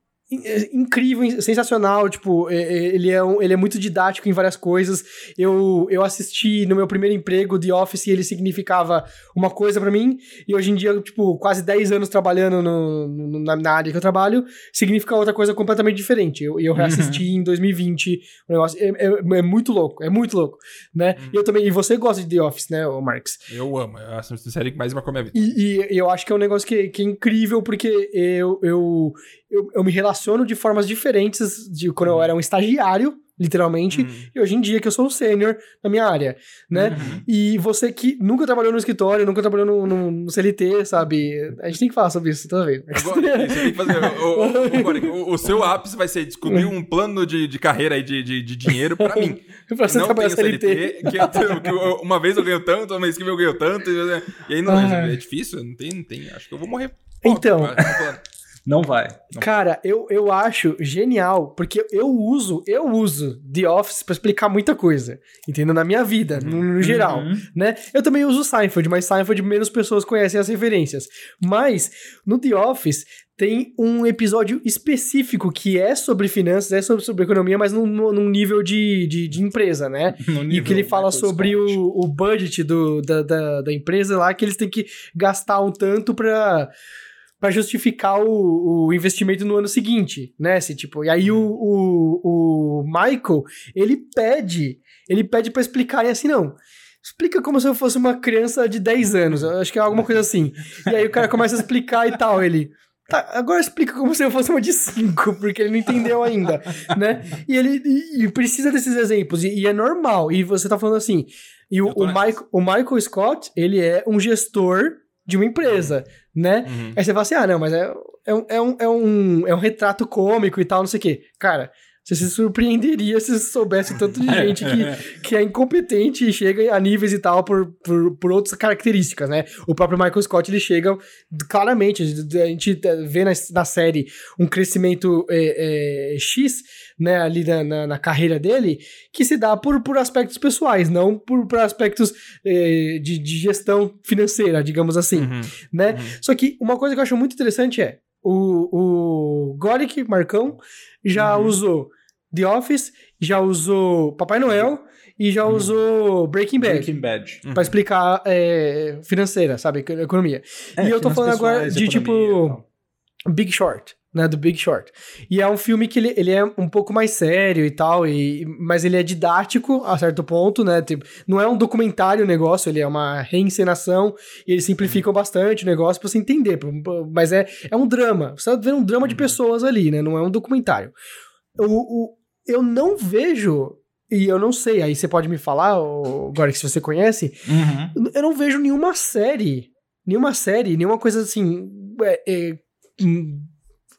incrível, sensacional, tipo, é- é- ele é, um- ele é muito didático em várias coisas. Eu, eu assisti no meu primeiro emprego The Office e ele significava uma coisa pra mim, e hoje em dia, tipo, quase 10 anos trabalhando no, no- na, área que eu trabalho, significa outra coisa completamente diferente. Eu, eu reassisti em 2020, o negócio é, é- é muito louco, é muito louco, né? E eu também, e você gosta de The Office, né, Marx? Eu amo. É a série que mais marcou minha vida. E, e eu acho que é um negócio que, que é incrível, porque eu, eu, eu, eu me relaciono de formas diferentes de quando eu era um estagiário, literalmente, Uhum. e hoje em dia que eu sou um sênior na minha área, né? Uhum. E você que nunca trabalhou no escritório, nunca trabalhou no, no- no CLT, sabe? A gente tem que falar sobre isso toda vez. Agora, você tem que fazer. O, o, o, Boric, o- o seu ápice vai ser descobrir um plano de, de carreira aí de, de, de dinheiro pra mim. (laughs) pra você não tenho CLT. CLT, que, eu- que eu- uma vez eu ganho tanto, uma vez que eu ganho tanto, e, e aí não, Ah. é difícil, não tem, não tem, acho que eu vou morrer. Então. Vai falando. Não vai. Não. Cara, eu, eu acho genial, porque eu uso, eu uso The Office pra explicar muita coisa, entendeu? Na minha vida, no, no geral, Uhum. né? Eu também uso Seinfeld, mas Seinfeld menos pessoas conhecem as referências. Mas, no The Office, tem um episódio específico que é sobre finanças, é sobre, sobre economia, mas num, num nível de, de, de empresa, né? No (laughs) E nível que ele fala Michael sobre o, o budget do, da, da, da empresa lá, que eles têm que gastar um tanto pra, pra justificar o, o investimento no ano seguinte, né? Se, tipo, e aí o, o, o Michael, ele pede, ele pede pra explicarem assim, não. Explica como se eu fosse uma criança de 10 anos. Acho que é alguma coisa assim. E aí o cara começa a explicar e tal. Ele. Tá, agora explica como se eu fosse uma de 5, porque ele não entendeu ainda, né? E ele e, e precisa desses exemplos, e, e é normal. E você tá falando assim. E o, o. Michael, o Michael Scott, ele é um gestor de uma empresa, né? Uhum. Aí você fala assim: ah, não, mas é, é, um, é, um, é, um, é um retrato cômico e tal, não sei o quê. Cara, você se surpreenderia se soubesse tanto de (laughs) gente que, que é incompetente e chega a níveis e tal por, por, por outras características, né? O próprio Michael Scott, ele chega claramente, a gente vê na, na série um crescimento é, é, X, né, ali na, na, na, carreira dele, que se dá por, por aspectos pessoais, não por, por aspectos eh, de, de, gestão financeira, digamos assim, uhum, né? Uhum. Só que uma coisa que eu acho muito interessante é, o, o Goric, Marcão, já uhum. usou The Office, já usou Papai Noel e já uhum. usou Breaking Bad. Breaking Bad. Pra explicar é, financeira, sabe? Economia. É, e eu tô falando agora de tipo Big Short né, do Big Short. E é um filme que ele, ele é um pouco mais sério e tal, e, mas ele é didático a certo ponto, né, tipo, não é um documentário o negócio, ele é uma reencenação, e eles simplificam bastante o negócio pra você entender, mas é, é um drama, você tá vendo um drama de uhum. pessoas ali, né, não é um documentário. O, o, eu não vejo e eu não sei, aí você pode me falar, agora que se você conhece, uhum. eu não vejo nenhuma série, nenhuma série, nenhuma coisa assim, é, é,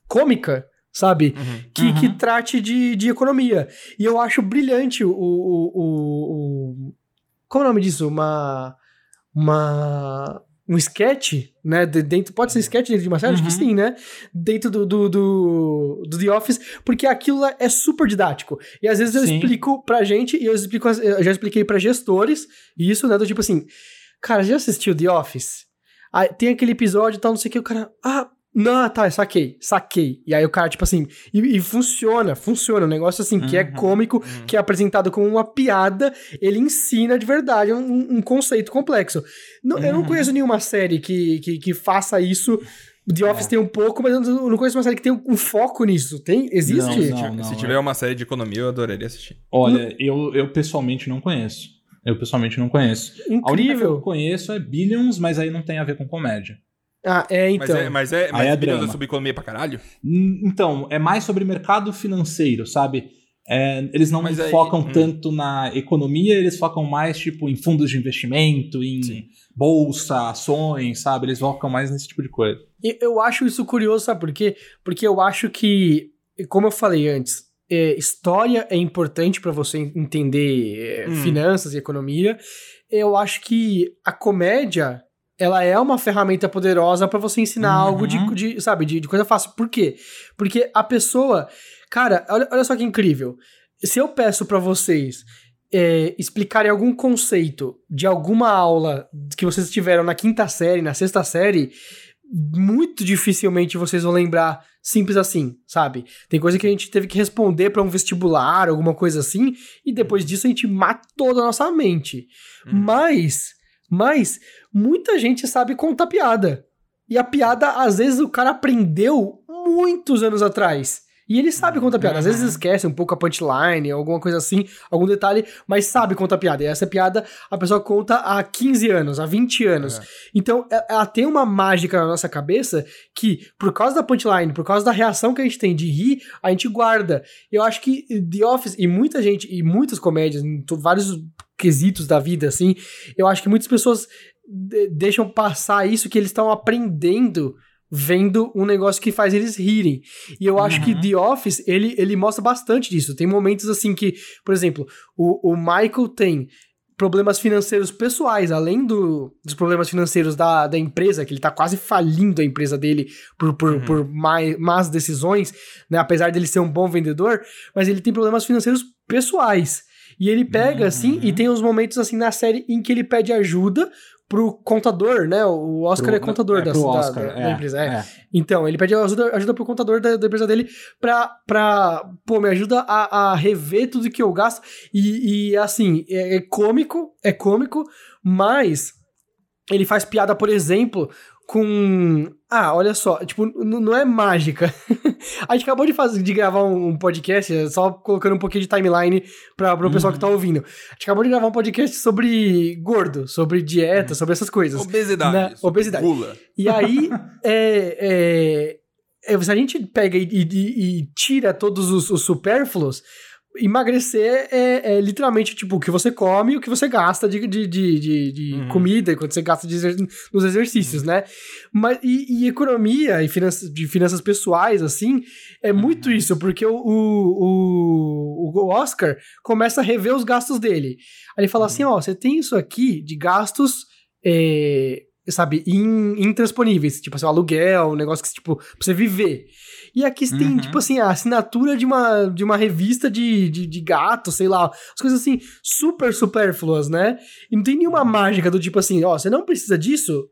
cômica, sabe? Uhum. Que, uhum. que trate de, de economia. E eu acho brilhante o. o, o, o como é o nome disso? Uma. Uma. Um sketch, né? De, dentro, pode ser sketch dentro de uma série? Uhum. Acho que uhum. sim, né? Dentro do, do, do, do, The Office, porque aquilo é super didático. E às vezes eu sim. explico pra gente, e eu, explico, eu já expliquei pra gestores, isso, né? Do tipo assim, cara, já assistiu The Office? Aí, tem aquele episódio e tal, não sei o que, o cara, ah, não, tá, saquei, saquei. E aí o cara, tipo assim, e, e funciona, funciona. Um negócio assim, que é uhum, cômico, uhum. que é apresentado como uma piada, ele ensina de verdade um, um conceito complexo. Não, uhum. Eu não uhum. conheço nenhuma série que, que, que faça isso. The Office é. tem um pouco, mas eu não conheço uma série que tem um, foco nisso. Tem? Existe? Não, não, não, Se tiver é. uma série de economia, eu adoraria assistir. Olha, eu, eu pessoalmente não conheço. Eu pessoalmente não conheço. Incrível. A única que eu conheço é Billions, mas aí não tem a ver com comédia. Ah, é, então. Mas é, mas é, mas é drama. sobre economia pra caralho? Então, é mais sobre mercado financeiro, sabe? É, eles não mas focam aí, hum. tanto na economia, eles focam mais, tipo, em fundos de investimento, em Sim. bolsa, ações, sabe? Eles focam mais nesse tipo de coisa. E eu acho isso curioso, sabe por quê? Porque eu acho que, como eu falei antes, é, história é importante para você entender é, hum. finanças e economia. Eu acho que a comédia ela é uma ferramenta poderosa para você ensinar uhum. algo de, de sabe, de, de, coisa fácil. Por quê? Porque a pessoa. Cara, olha, olha só que incrível. Se eu peço para vocês é, explicarem algum conceito de alguma aula que vocês tiveram na quinta série, na sexta série, muito dificilmente vocês vão lembrar simples assim, sabe? Tem coisa que a gente teve que responder para um vestibular, alguma coisa assim, e depois disso a gente matou da nossa mente. Uhum. Mas, mas muita gente sabe contar piada. E a piada, às vezes, o cara aprendeu muitos anos atrás. E ele sabe contar piada. Às vezes uhum. esquece um pouco a punchline, alguma coisa assim, algum detalhe, mas sabe contar piada. E essa piada a pessoa conta há 15 anos, há 20 anos. É. Então, é, ela tem uma mágica na nossa cabeça que, por causa da punchline, por causa da reação que a gente tem de rir, a gente guarda. Eu acho que The Office, e muita gente, e muitas comédias, em vários quesitos da vida, assim, eu acho que muitas pessoas deixam passar isso que eles estão aprendendo vendo um negócio que faz eles rirem. E eu acho uhum. que The Office, ele, ele mostra bastante disso. Tem momentos assim que, por exemplo, o, o Michael tem problemas financeiros pessoais, além do, dos problemas financeiros da, da empresa, que ele tá quase falindo a empresa dele por, por, uhum. por mais, más decisões, né? Apesar dele ser um bom vendedor, mas ele tem problemas financeiros pessoais. E ele pega, uhum. assim, e tem uns momentos, assim, na série em que ele pede ajuda pro contador, né? O Oscar pro, é contador é, da, Oscar, da, da, é, empresa. É. é. Então, ele pede ajuda, ajuda pro contador da, da, empresa dele pra, pra pô, me ajuda a, a rever tudo que eu gasto. E, e assim, é, é cômico, é cômico, mas ele faz piada, por exemplo, com. Ah, olha só, tipo, não é mágica. (laughs) a gente acabou de, fazer, de gravar um podcast, só colocando um pouquinho de timeline para o pessoal que tá uhum. ouvindo. A gente acabou de gravar um podcast sobre gordo, sobre dieta, uhum. sobre essas coisas. Obesidade. Né? Obesidade. Gula. E aí, (laughs) é, é, é, se a gente pega e, e, e tira todos os, os supérfluos, emagrecer é, é, literalmente tipo o que você come e o que você gasta de, de, de, de, uhum. comida, quando você gasta exer nos exercícios, uhum. né? Mas, e, e economia e finanças, de finanças pessoais, assim, é muito uhum. isso, porque o, o, o, Oscar começa a rever os gastos dele. Aí ele fala assim: uhum. ó, você tem isso aqui de gastos. É, sabe, in, intransponíveis. Tipo assim, aluguel, um negócio que, tipo, pra você viver. E aqui você tem, Uhum. tipo assim, a assinatura de uma, de uma revista de, de, de gato, sei lá. As coisas assim, super supérfluas, né? E não tem nenhuma mágica do tipo assim, ó, você não precisa disso,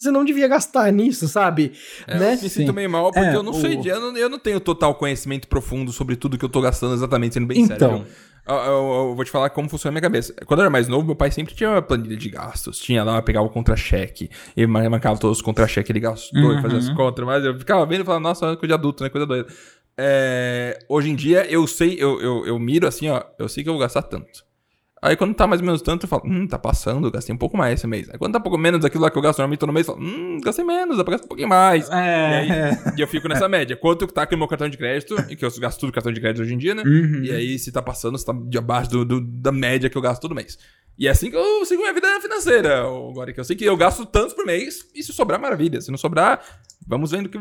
você não devia gastar nisso, sabe? É, né? eu me Sim. sinto meio mal porque É, eu não sei, o- de- eu não, eu não tenho total conhecimento profundo sobre tudo que eu tô gastando exatamente, sendo bem Então. sério. Eu, eu- eu- eu vou te falar como funciona a minha cabeça. Quando eu era mais novo, meu pai sempre tinha uma planilha de gastos. Tinha lá, pegava o contra-cheque. Mar- marcava todos os contra-cheques que ele gastou e fazia as Uhum. contas. Mas eu ficava vendo e falava, nossa, coisa de adulto, né? Coisa doida. É, hoje em dia, eu sei, eu, eu, eu miro assim, ó, eu sei que eu vou gastar tanto. Aí quando tá mais ou menos tanto, eu falo, hum, tá passando, eu gastei um pouco mais esse mês. Aí quando tá um pouco menos daquilo lá que eu gasto normalmente todo mês, eu falo, hum, gastei menos, dá pra gastar um pouquinho mais. É, E aí, (laughs) e eu fico nessa média. Quanto que tá aqui no meu cartão de crédito, e que eu gasto tudo cartão de crédito hoje em dia, né? Uhum. E aí, se tá passando, se tá de abaixo do, do- da média que eu gasto todo mês. E é assim que eu sigo minha vida financeira. Agora que eu sei que eu gasto tantos por mês, e se sobrar, maravilha. Se não sobrar, vamos vendo que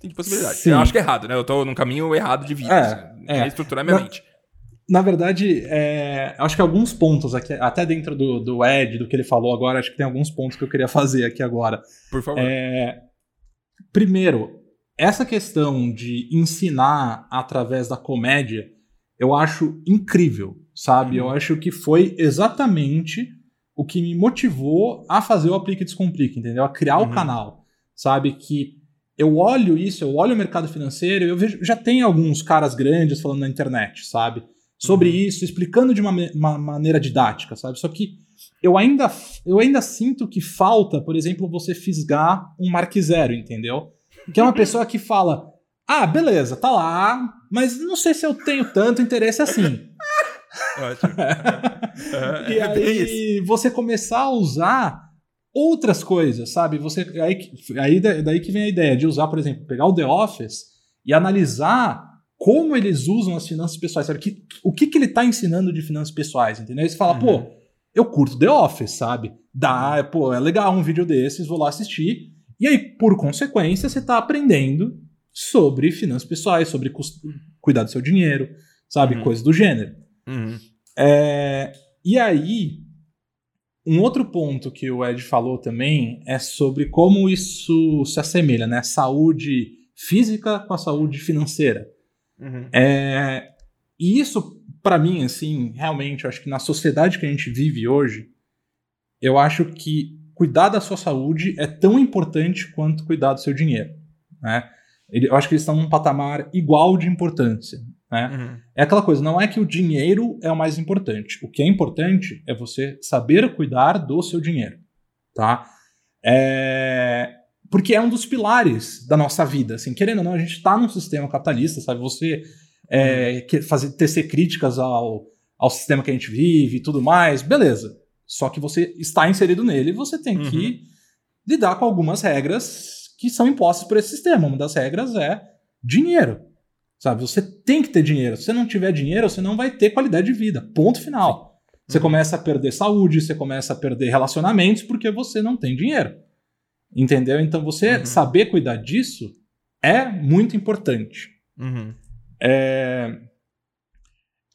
tem de possibilidade. Sim. Eu acho que é errado, né? Eu tô num caminho errado de vida. É, assim, é. Reestruturar minha Na- mente. Na verdade, é, acho que alguns pontos aqui, até dentro do, do Ed, do que ele falou agora, acho que tem alguns pontos que eu queria fazer aqui agora. Por favor. É, primeiro, essa questão de ensinar através da comédia, eu acho incrível, sabe? Eu acho que foi exatamente o que me motivou a fazer o Aplique e Descomplique, entendeu? A criar Uhum. o canal, sabe? Que eu olho isso, eu olho o mercado financeiro, eu vejo, já tem alguns caras grandes falando na internet, sabe? Sobre Uhum. isso, explicando de uma, uma maneira didática, sabe? Só que eu ainda, eu ainda sinto que falta, por exemplo, você fisgar um Mark Zero, entendeu? Que é uma pessoa que fala: ah, beleza, tá lá, mas não sei se eu tenho tanto interesse assim. (laughs) Ótimo. (laughs) É, e é aí você começar a usar outras coisas, sabe? Você aí, que- aí da- daí que vem a ideia de usar, por exemplo, pegar o The Office e analisar como eles usam as finanças pessoais, sabe? Que, o que, que ele tá ensinando de finanças pessoais, entendeu? Aí você fala, Uhum. pô, eu curto The Office, sabe? Dá, pô, é legal um vídeo desses, vou lá assistir. E aí, por consequência, você tá aprendendo sobre finanças pessoais, sobre cuidar do seu dinheiro, sabe? Uhum. Coisas do gênero. Uhum. É, e aí, um outro ponto que o Ed falou também é sobre como isso se assemelha, né? Saúde física com a saúde financeira. Uhum. É, e isso, pra mim, assim, realmente, eu acho que na sociedade que a gente vive hoje, eu acho que cuidar da sua saúde é tão importante quanto cuidar do seu dinheiro, né? Eu acho que eles estão num patamar igual de importância, né? Uhum. É aquela coisa, não é que o dinheiro é o mais importante. O que é importante é você saber cuidar do seu dinheiro, tá? É, Porque é um dos pilares da nossa vida, assim, querendo ou não, a gente está num sistema capitalista, sabe? Você é, que- fazer, tecer críticas ao, ao sistema que a gente vive e tudo mais, beleza. Só que você está inserido nele e você tem Uhum. que lidar com algumas regras que são impostas por esse sistema. Uma das regras é dinheiro. Sabe, você tem que ter dinheiro. Se você não tiver dinheiro, você não vai ter qualidade de vida. Ponto final. Você Uhum. começa a perder saúde, você começa a perder relacionamentos porque você não tem dinheiro. Entendeu? Então você Uhum. saber cuidar disso é muito importante. Uhum. É,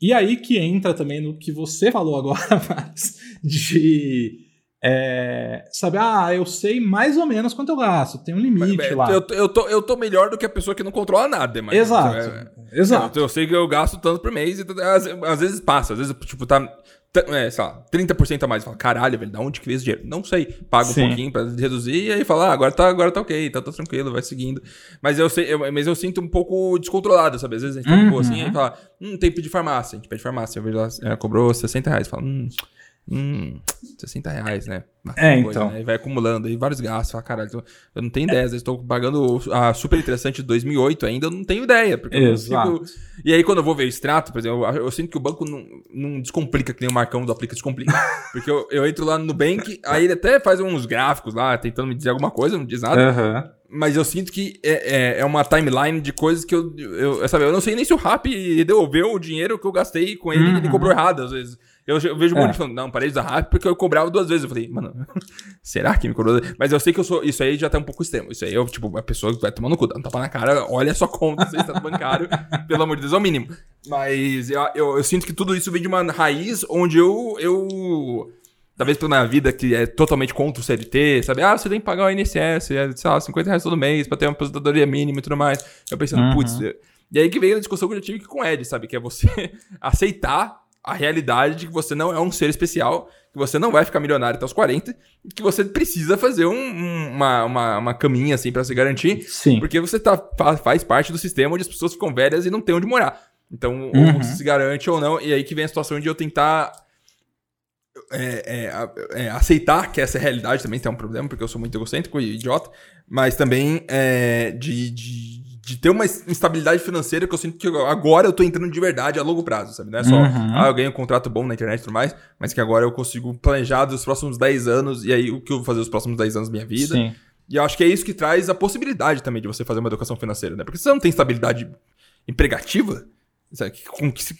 E aí que entra também no que você falou agora, (laughs) Max, de é, saber, ah, eu sei mais ou menos quanto eu gasto, tem um limite É, lá. Eu, tô- eu, tô, eu tô melhor do que a pessoa que não controla nada, mas. Exato. é- Exato. Eu, eu sei que eu gasto tanto por mês e às, às vezes passa, às vezes, tipo, tá. É, sei lá, 30% a mais. Fala, caralho, velho, da onde que veio esse dinheiro? Não sei. Paga um Sim. pouquinho pra reduzir e aí fala, ah, agora tá, agora tá ok, tá, tá tranquilo, vai seguindo. Mas eu sei, eu, mas eu sinto um pouco descontrolado, sabe? Às vezes a gente tá boa assim Uhum. e fala, hum, tem que pedir farmácia. A gente pede farmácia. Eu vejo lá, ela cobrou 60 reais. Fala, hum. Hum, 60 reais, né? É, Coisa, então. né? E vai acumulando aí vários gastos. Fala, caralho, eu- eu não tenho ideia. Às vezes estou pagando a super interessante de 2008 ainda, eu não tenho ideia. Porque eu Exato. consigo- E aí, quando eu vou ver o extrato, por exemplo, eu, eu sinto que o banco não, não descomplica que nem o Marcão do Aplica Descomplica. (laughs) porque eu, eu entro lá no Nubank, aí ele até faz uns gráficos lá, tentando me dizer alguma coisa, não diz nada. Aham. Mas eu sinto que é, é, é uma timeline de coisas que eu, eu, sabe, eu não sei nem se o Rap devolveu o dinheiro que eu gastei com ele e ele Uhum. cobrou errado, às vezes. Eu, eu vejo um monte É. de falando, não, parei de usar Rap porque eu cobrava duas vezes. Eu falei, mano, (laughs) será que me cobrou? Mas eu sei que eu sou. Isso aí já tá um pouco extremo. Isso aí eu, tipo, a pessoa vai tomando cu, dá um tapa na cara, olha a sua conta, seu estado bancário, (laughs) pelo amor de Deus, é o mínimo. Mas eu, eu, eu sinto que tudo isso vem de uma raiz onde eu. eu talvez pela minha vida que é totalmente contra o CLT, sabe? Ah, você tem que pagar o INSS, é, sei lá, 50 reais todo mês pra ter uma aposentadoria mínima e tudo mais. Eu pensando, Uhum. putz. eu- E aí que veio a discussão que eu já tive com o Ed, sabe? Que é você (laughs) aceitar a realidade de que você não é um ser especial, que você não vai ficar milionário até os 40, e que você precisa fazer um- um- uma, uma, uma caminha assim pra se garantir, Sim. porque você tá, fa- faz parte do sistema onde as pessoas ficam velhas e não tem onde morar. Então, ou Uhum. você se garante ou não, e aí que vem a situação de eu tentar é, é, é, aceitar que essa é a realidade também tem um problema, porque eu sou muito egocêntrico e idiota, mas também é, de, de, de ter uma instabilidade financeira que eu sinto que agora eu tô entrando de verdade a longo prazo, sabe? Não é só, Uhum. ah, eu ganho um contrato bom na internet e tudo mais, mas que agora eu consigo planejar dos próximos 10 anos, e aí o que eu vou fazer os próximos 10 anos da minha vida. Sim. E eu acho que é isso que traz a possibilidade também de você fazer uma educação financeira, né? Porque se você não tem estabilidade empregativa, sabe, com que se-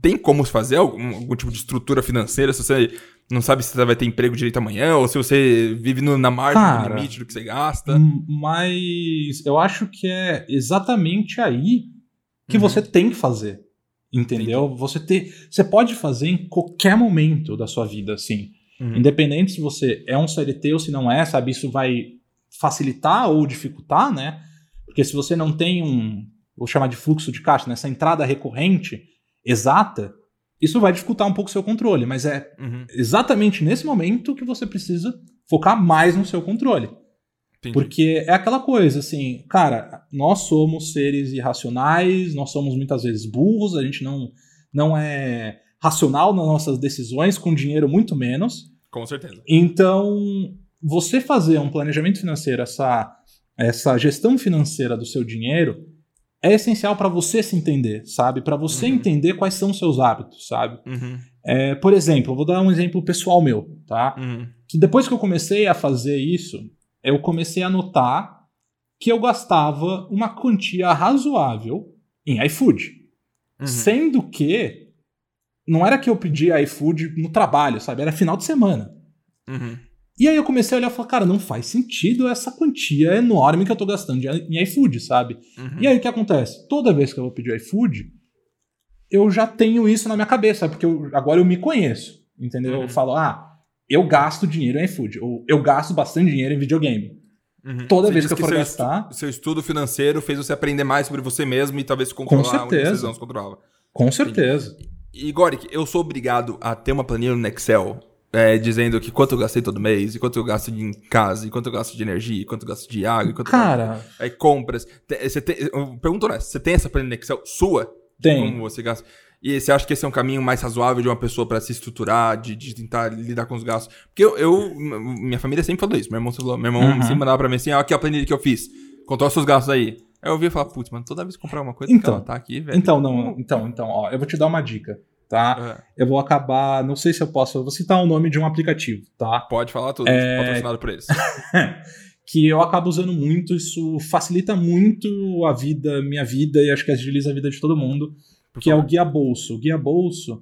tem como se fazer algum, algum tipo de estrutura financeira se você não sabe se você vai ter emprego direito amanhã ou se você vive no- na margem Cara, do limite do que você gasta. Mas eu acho que é exatamente aí que Uhum. você tem que fazer. Entendeu? Você ter, você pode fazer em qualquer momento da sua vida, assim. Uhum. Independente se você é um CLT ou se não é, sabe? Isso vai facilitar ou dificultar, né? Porque se você não tem um, vou chamar de fluxo de caixa, né? essa entrada recorrente exata, isso vai dificultar um pouco o seu controle. Mas é Uhum. exatamente nesse momento que você precisa focar mais no seu controle. Entendi. Porque é aquela coisa, assim, cara, nós somos seres irracionais, nós somos muitas vezes burros, a gente não, não é racional nas nossas decisões, com dinheiro muito menos. Com certeza. Então, você fazer um planejamento financeiro, essa, essa gestão financeira do seu dinheiro, é essencial para você se entender, sabe? Para você Uhum. entender quais são os seus hábitos, sabe? Uhum. É, por exemplo, eu vou dar um exemplo pessoal meu, tá? Uhum. que depois que eu comecei a fazer isso, eu comecei a notar que eu gastava uma quantia razoável em iFood. Uhum. Sendo que não era que eu pedia iFood no trabalho, sabe? Era final de semana. Uhum. E aí eu comecei a olhar e falar, cara, não faz sentido essa quantia enorme que eu tô gastando em iFood, sabe? Uhum. E aí o que acontece? Toda vez que eu vou pedir iFood, eu já tenho isso na minha cabeça, porque eu- agora eu me conheço, entendeu? Uhum. Eu falo, ah, eu gasto dinheiro em iFood, ou eu gasto bastante dinheiro em videogame. Uhum. Toda Você vez que eu for seu gastar- estu- seu estudo financeiro fez você aprender mais sobre você mesmo e talvez controlar onde certeza. você não se controlava. Com certeza. E, Goric, eu sou obrigado a ter uma planilha no Excel é, dizendo que quanto eu gastei todo mês, e quanto eu gasto de em casa, e quanto eu gasto de energia, e quanto eu gasto de água, e quanto eu Cara, gasto... Aí compras. Te- Você tem, eu pergunto honesto, você tem essa planilha Excel sua? tem. Como você gasta? E você acha que esse é um caminho mais razoável de uma pessoa pra se estruturar, de, de tentar lidar com os gastos? Porque eu, eu- minha família sempre falou isso. Meu irmão, sempre falou- meu irmão Uhum. sempre mandava pra mim assim, ah, aqui a planilha que eu fiz. Controla seus gastos aí. Aí eu ouvia e falava, putz, mano, toda vez que comprar uma coisa, Então. ela tá aqui, velho. Então, não, então, então, ó, eu vou te dar uma dica, tá? É, Eu vou acabar, não sei se eu posso, eu vou citar o nome de um aplicativo, tá? pode falar tudo, É. patrocinado por eles. (laughs) que eu acabo usando muito, isso facilita muito a vida, minha vida e acho que agiliza a vida de todo mundo, Por que é o favor. Guia Bolso. O Guia Bolso,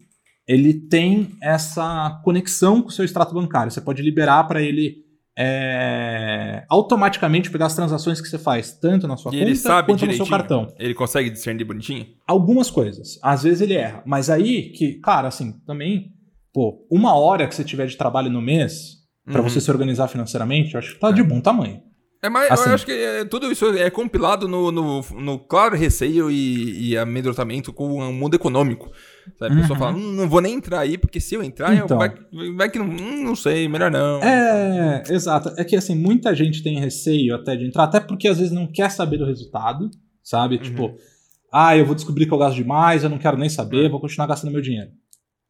ele tem essa conexão com o seu extrato bancário. Você pode liberar para ele é, automaticamente pegar as transações que você faz, tanto na sua E conta quanto no seu cartão. Ele consegue discernir bonitinho? Algumas coisas. Às vezes ele erra. Mas aí que, cara, assim, também, pô, uma hora que você tiver de trabalho no mês, para Uhum. você se organizar financeiramente, eu acho que tá de bom tamanho. É mais, Assim. eu acho que é, tudo isso é compilado no, no, no claro receio e, e amedrontamento com o mundo econômico. Sabe? A pessoa Uhum. fala, hum, não vou nem entrar aí, porque se eu entrar, eu- Então. vai, vai que não, hum, não sei, melhor não. É, exato. É que assim, muita gente tem receio até de entrar, até porque às vezes não quer saber do resultado, sabe? Uhum. Tipo, ah, eu vou descobrir que eu gasto demais, eu não quero nem saber, É. vou continuar gastando meu dinheiro.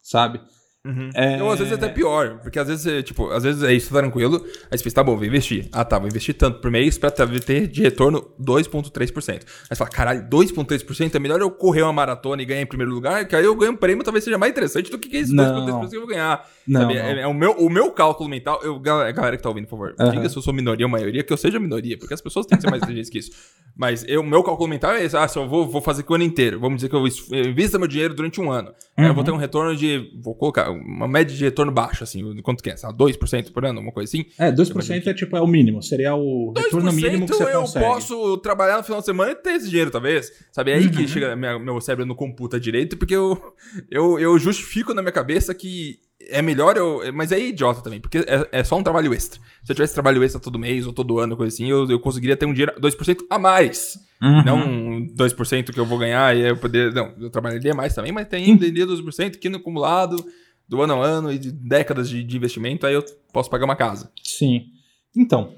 Sabe? Uhum. É. Ou às vezes até pior, porque às vezes, é, tipo, às vezes é isso, tá tranquilo, aí você pensa, tá bom, vou investir. Ah, tá, vou investir tanto por mês pra ter de retorno 2,3%. Aí você fala, caralho, 2,3% é melhor eu correr uma maratona e ganhar em primeiro lugar, que aí eu ganho um prêmio, talvez seja mais interessante do que esse Não. 2,3% que eu vou ganhar. Não, Sabe? não. É, é o, meu, o meu cálculo mental, eu, gal- galera que tá ouvindo, por favor, Aham. diga se eu sou minoria ou maioria, que eu seja minoria, porque as pessoas têm que ser mais inteligentes que isso. Mas o meu cálculo mental é esse, ah, se eu vou, vou fazer aqui o ano inteiro, vamos dizer que eu eu invista meu dinheiro durante um ano, aí eu vou Uhum. ter um retorno de, vou colocar, uma média de retorno baixo, assim, quanto que é, sabe, 2% por ano, uma coisa assim. É, 2% é tipo, é o mínimo, seria o retorno mínimo que você eu consegue. posso trabalhar no final de semana e ter esse dinheiro, talvez. Sabe? É aí que Uhum. chega, minha- meu cérebro não computa direito, porque eu, eu, eu justifico na minha cabeça que é melhor eu. Mas é idiota também, porque é, é, só um trabalho extra. Se eu tivesse trabalho extra todo mês ou todo ano, coisa assim, eu, eu conseguiria ter um dinheiro 2% a mais. Uhum. Não 2% que eu vou ganhar e eu poder. Não, eu trabalharia mais também, mas tem ainda 2% que no acumulado do ano a ano e de décadas de, de investimento, aí eu posso pagar uma casa. Sim. Então,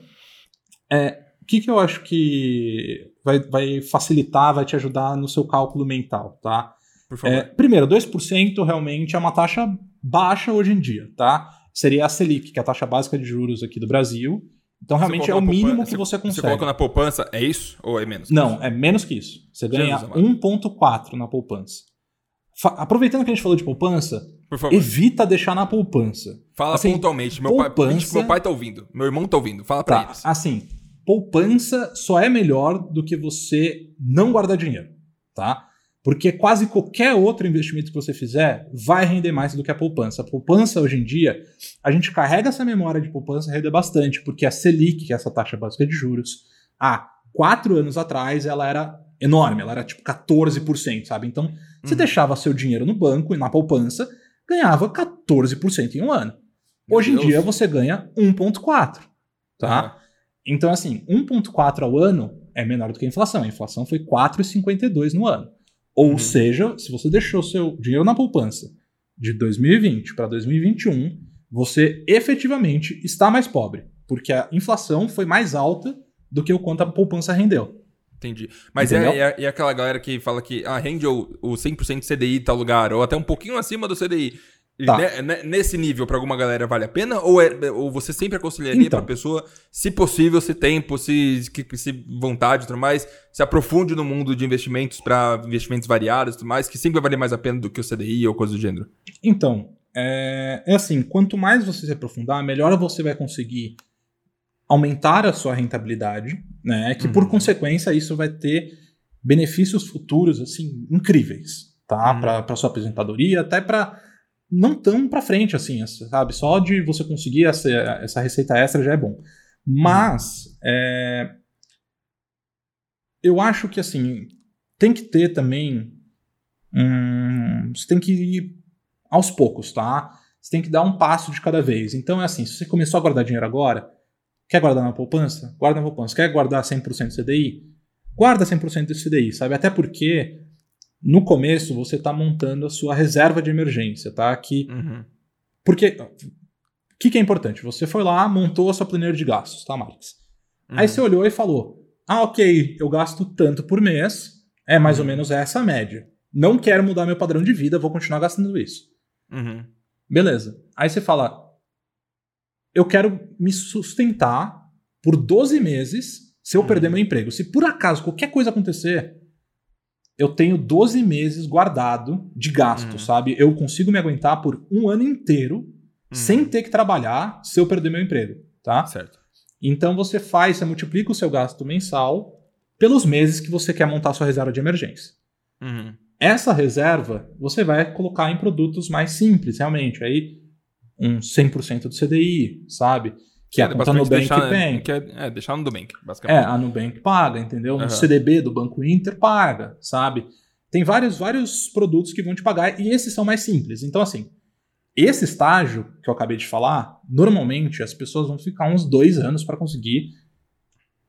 é, o que, que eu acho que vai, vai facilitar, vai te ajudar no seu cálculo mental, tá? Por favor. É, primeiro, 2% realmente é uma taxa baixa hoje em dia, tá? Seria a Selic, que é a taxa básica de juros aqui do Brasil. Então, realmente é o mínimo que você consegue. Você coloca na poupança, é isso? Ou é menos? Não, isso? é menos que isso. Você ganha 1,4 na poupança. Aproveitando que a gente falou de poupança, evita deixar na poupança. Fala assim, pontualmente. Meu, poupança... pai, meu pai tá ouvindo. Meu irmão tá ouvindo. Fala pra tá, eles. Assim, poupança só é melhor do que você não guardar dinheiro, tá? Porque quase qualquer outro investimento que você fizer vai render mais do que a poupança. A poupança, hoje em dia, a gente carrega essa memória de poupança render bastante, porque a Selic, que é essa taxa básica de juros, há quatro anos atrás ela era enorme, ela era tipo 14%, sabe? Então, você uhum. deixava seu dinheiro no banco e na poupança, ganhava 14% em um ano. Meu hoje Deus. em dia, você ganha 1,4%, tá? Uhum. Então, assim, 1,4 ao ano é menor do que a inflação. A inflação foi 4,52 no ano. Ou uhum. seja, se você deixou seu dinheiro na poupança de 2020 para 2021, você efetivamente está mais pobre, porque a inflação foi mais alta do que o quanto a poupança rendeu. Entendi. Mas é, é, é, aquela galera que fala que ah, rende o, o 100% CDI em tal lugar, ou até um pouquinho acima do CDI. Tá. Nesse nível, para alguma galera, vale a pena? Ou, é, ou você sempre aconselharia então. para pessoa, se possível, se tempo, se, se vontade e tudo mais, se aprofunde no mundo de investimentos para investimentos variados e tudo mais, que sempre vale mais a pena do que o CDI ou coisa do gênero? Então, é, é assim: quanto mais você se aprofundar, melhor você vai conseguir aumentar a sua rentabilidade, né? Que uhum. por consequência isso vai ter benefícios futuros assim incríveis, tá? Uhum. Para sua aposentadoria, até para não tão para frente assim, sabe? Só de você conseguir essa, essa receita extra já é bom. Mas uhum. é, eu acho que assim tem que ter também hum, você tem que ir aos poucos, tá? Você tem que dar um passo de cada vez. Então é assim, se você começou a guardar dinheiro agora, quer guardar na poupança? Guarda na poupança. Quer guardar 100% CDI? Guarda 100% do CDI, sabe? Até porque no começo você está montando a sua reserva de emergência, tá? Que, uhum. Porque o que, que, é importante? Você foi lá, montou a sua planilha de gastos, tá, Marx? Uhum. Aí você olhou e falou: Ah, ok, eu gasto tanto por mês, é mais uhum. ou menos essa a média. Não quero mudar meu padrão de vida, vou continuar gastando isso. Uhum. Beleza. Aí você fala: Eu quero me sustentar por 12 meses se eu perder uhum. meu emprego. Se por acaso qualquer coisa acontecer, eu tenho 12 meses guardado de gasto, uhum. sabe? Eu consigo me aguentar por um ano inteiro uhum. sem ter que trabalhar se eu perder meu emprego, tá? Certo. Então você faz, você multiplica o seu gasto mensal pelos meses que você quer montar sua reserva de emergência. Uhum. Essa reserva você vai colocar em produtos mais simples, realmente. Aí, um 100% do CDI, sabe? Que é, a conta Nubank deixar, tem. Que é, é, deixar no Nubank, basicamente. É, a Nubank paga, entendeu? No uhum. CDB do Banco Inter paga, sabe? Tem vários, vários produtos que vão te pagar e esses são mais simples. Então, assim, esse estágio que eu acabei de falar, normalmente as pessoas vão ficar uns dois anos para conseguir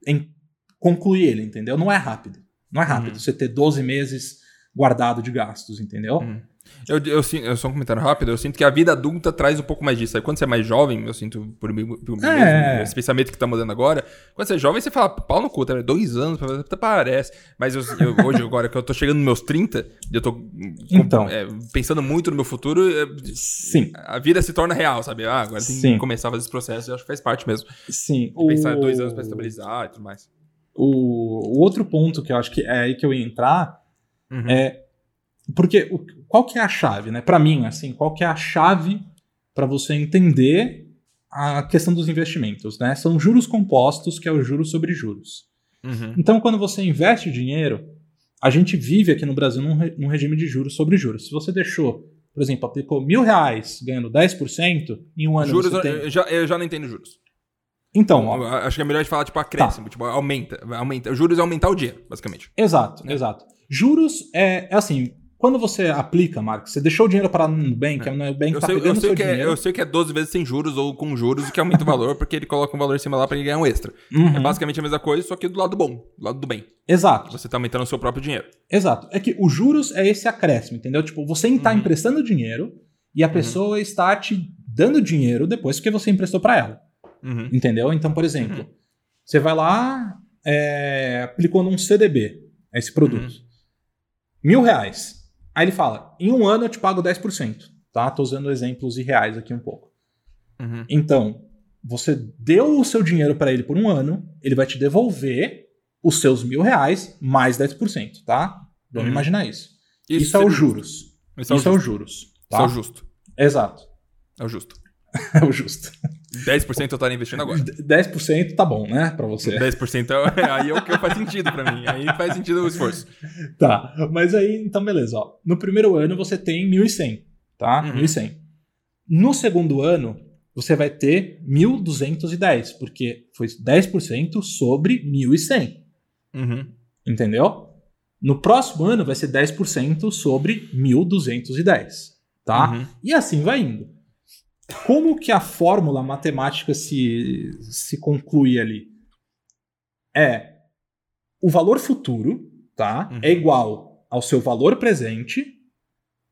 em, concluir ele, entendeu? Não é rápido. Não é rápido uhum. você ter 12 meses guardado de gastos, entendeu? Uhum. Eu, eu, eu, só um comentário rápido, eu sinto que a vida adulta traz um pouco mais disso. Aí quando você é mais jovem, eu sinto por mim, por mim é. mesmo, esse pensamento que tá mudando agora. Quando você é jovem, você fala, pau no cu, tá? Dois anos, até parece. Mas eu, eu, hoje, agora que eu tô chegando nos meus 30, eu tô então. É, pensando muito no meu futuro. É, Sim. A vida se torna real, sabe? Ah, agora tem Sim. que começar a fazer esse processo, eu acho que faz parte mesmo. Sim. O... Pensar dois anos pra estabilizar e tudo mais. O, o outro ponto que eu acho que é aí que eu ia entrar uhum. é porque qual que é a chave, né? Para mim, assim, qual que é a chave para você entender a questão dos investimentos, né? São juros compostos, que é o juros sobre juros. Uhum. Então, quando você investe dinheiro, a gente vive aqui no Brasil num, num, regime de juros sobre juros. Se você deixou, por exemplo, aplicou mil reais ganhando 10%, em um ano juros, tem... eu, já, eu já não entendo juros. Então, ó, acho que é melhor de falar tipo acréscimo, tá. tipo aumenta, aumenta. Juros é aumentar o dinheiro, basicamente. Exato, é. exato. Juros é, é assim, quando você aplica, Marcos, você deixou o dinheiro parado no Nubank, é. o Nubank eu tá sei, pegando eu sei seu que dinheiro. É, eu sei que é 12 vezes sem juros ou com juros, o que aumenta o valor, porque ele coloca um valor em cima lá pra ele ganhar um extra. Uhum. É basicamente a mesma coisa, só que do lado bom, do lado do bem. Exato, Você tá aumentando o seu próprio dinheiro. exato. É que os juros é esse acréscimo, entendeu? Tipo, você está Uhum. emprestando dinheiro e a pessoa está te dando dinheiro depois que você emprestou para ela. Uhum. Entendeu? Então, por exemplo, você vai lá, é, aplicou num CDB esse produto. Uhum. Mil reais. Aí ele fala, em um ano eu te pago 10%. Tá? Tô usando exemplos irreais aqui um pouco. Uhum. Então, você deu o seu dinheiro para ele por um ano, ele vai te devolver os seus mil reais mais 10%, tá? Vamos Uhum. imaginar isso. Isso, é os juros. Isso é o Isso é os juros. Isso Tá? é o justo. Exato. É o justo. (laughs) É o justo. 10% eu estaria investindo agora. 10% tá bom, né? Pra você. 10% é, aí é o que faz sentido pra mim. Aí faz sentido o esforço. Tá, mas aí, então beleza, ó. No primeiro ano você tem 1.100, tá? Uhum. 1.100. No segundo ano, você vai ter 1.210, porque foi 10% sobre 1.100, Uhum. entendeu? No próximo ano vai ser 10% sobre 1.210, tá? Uhum. E assim vai indo. Como que a fórmula matemática se, se conclui ali? É o valor futuro, tá? Uhum. É igual ao seu valor presente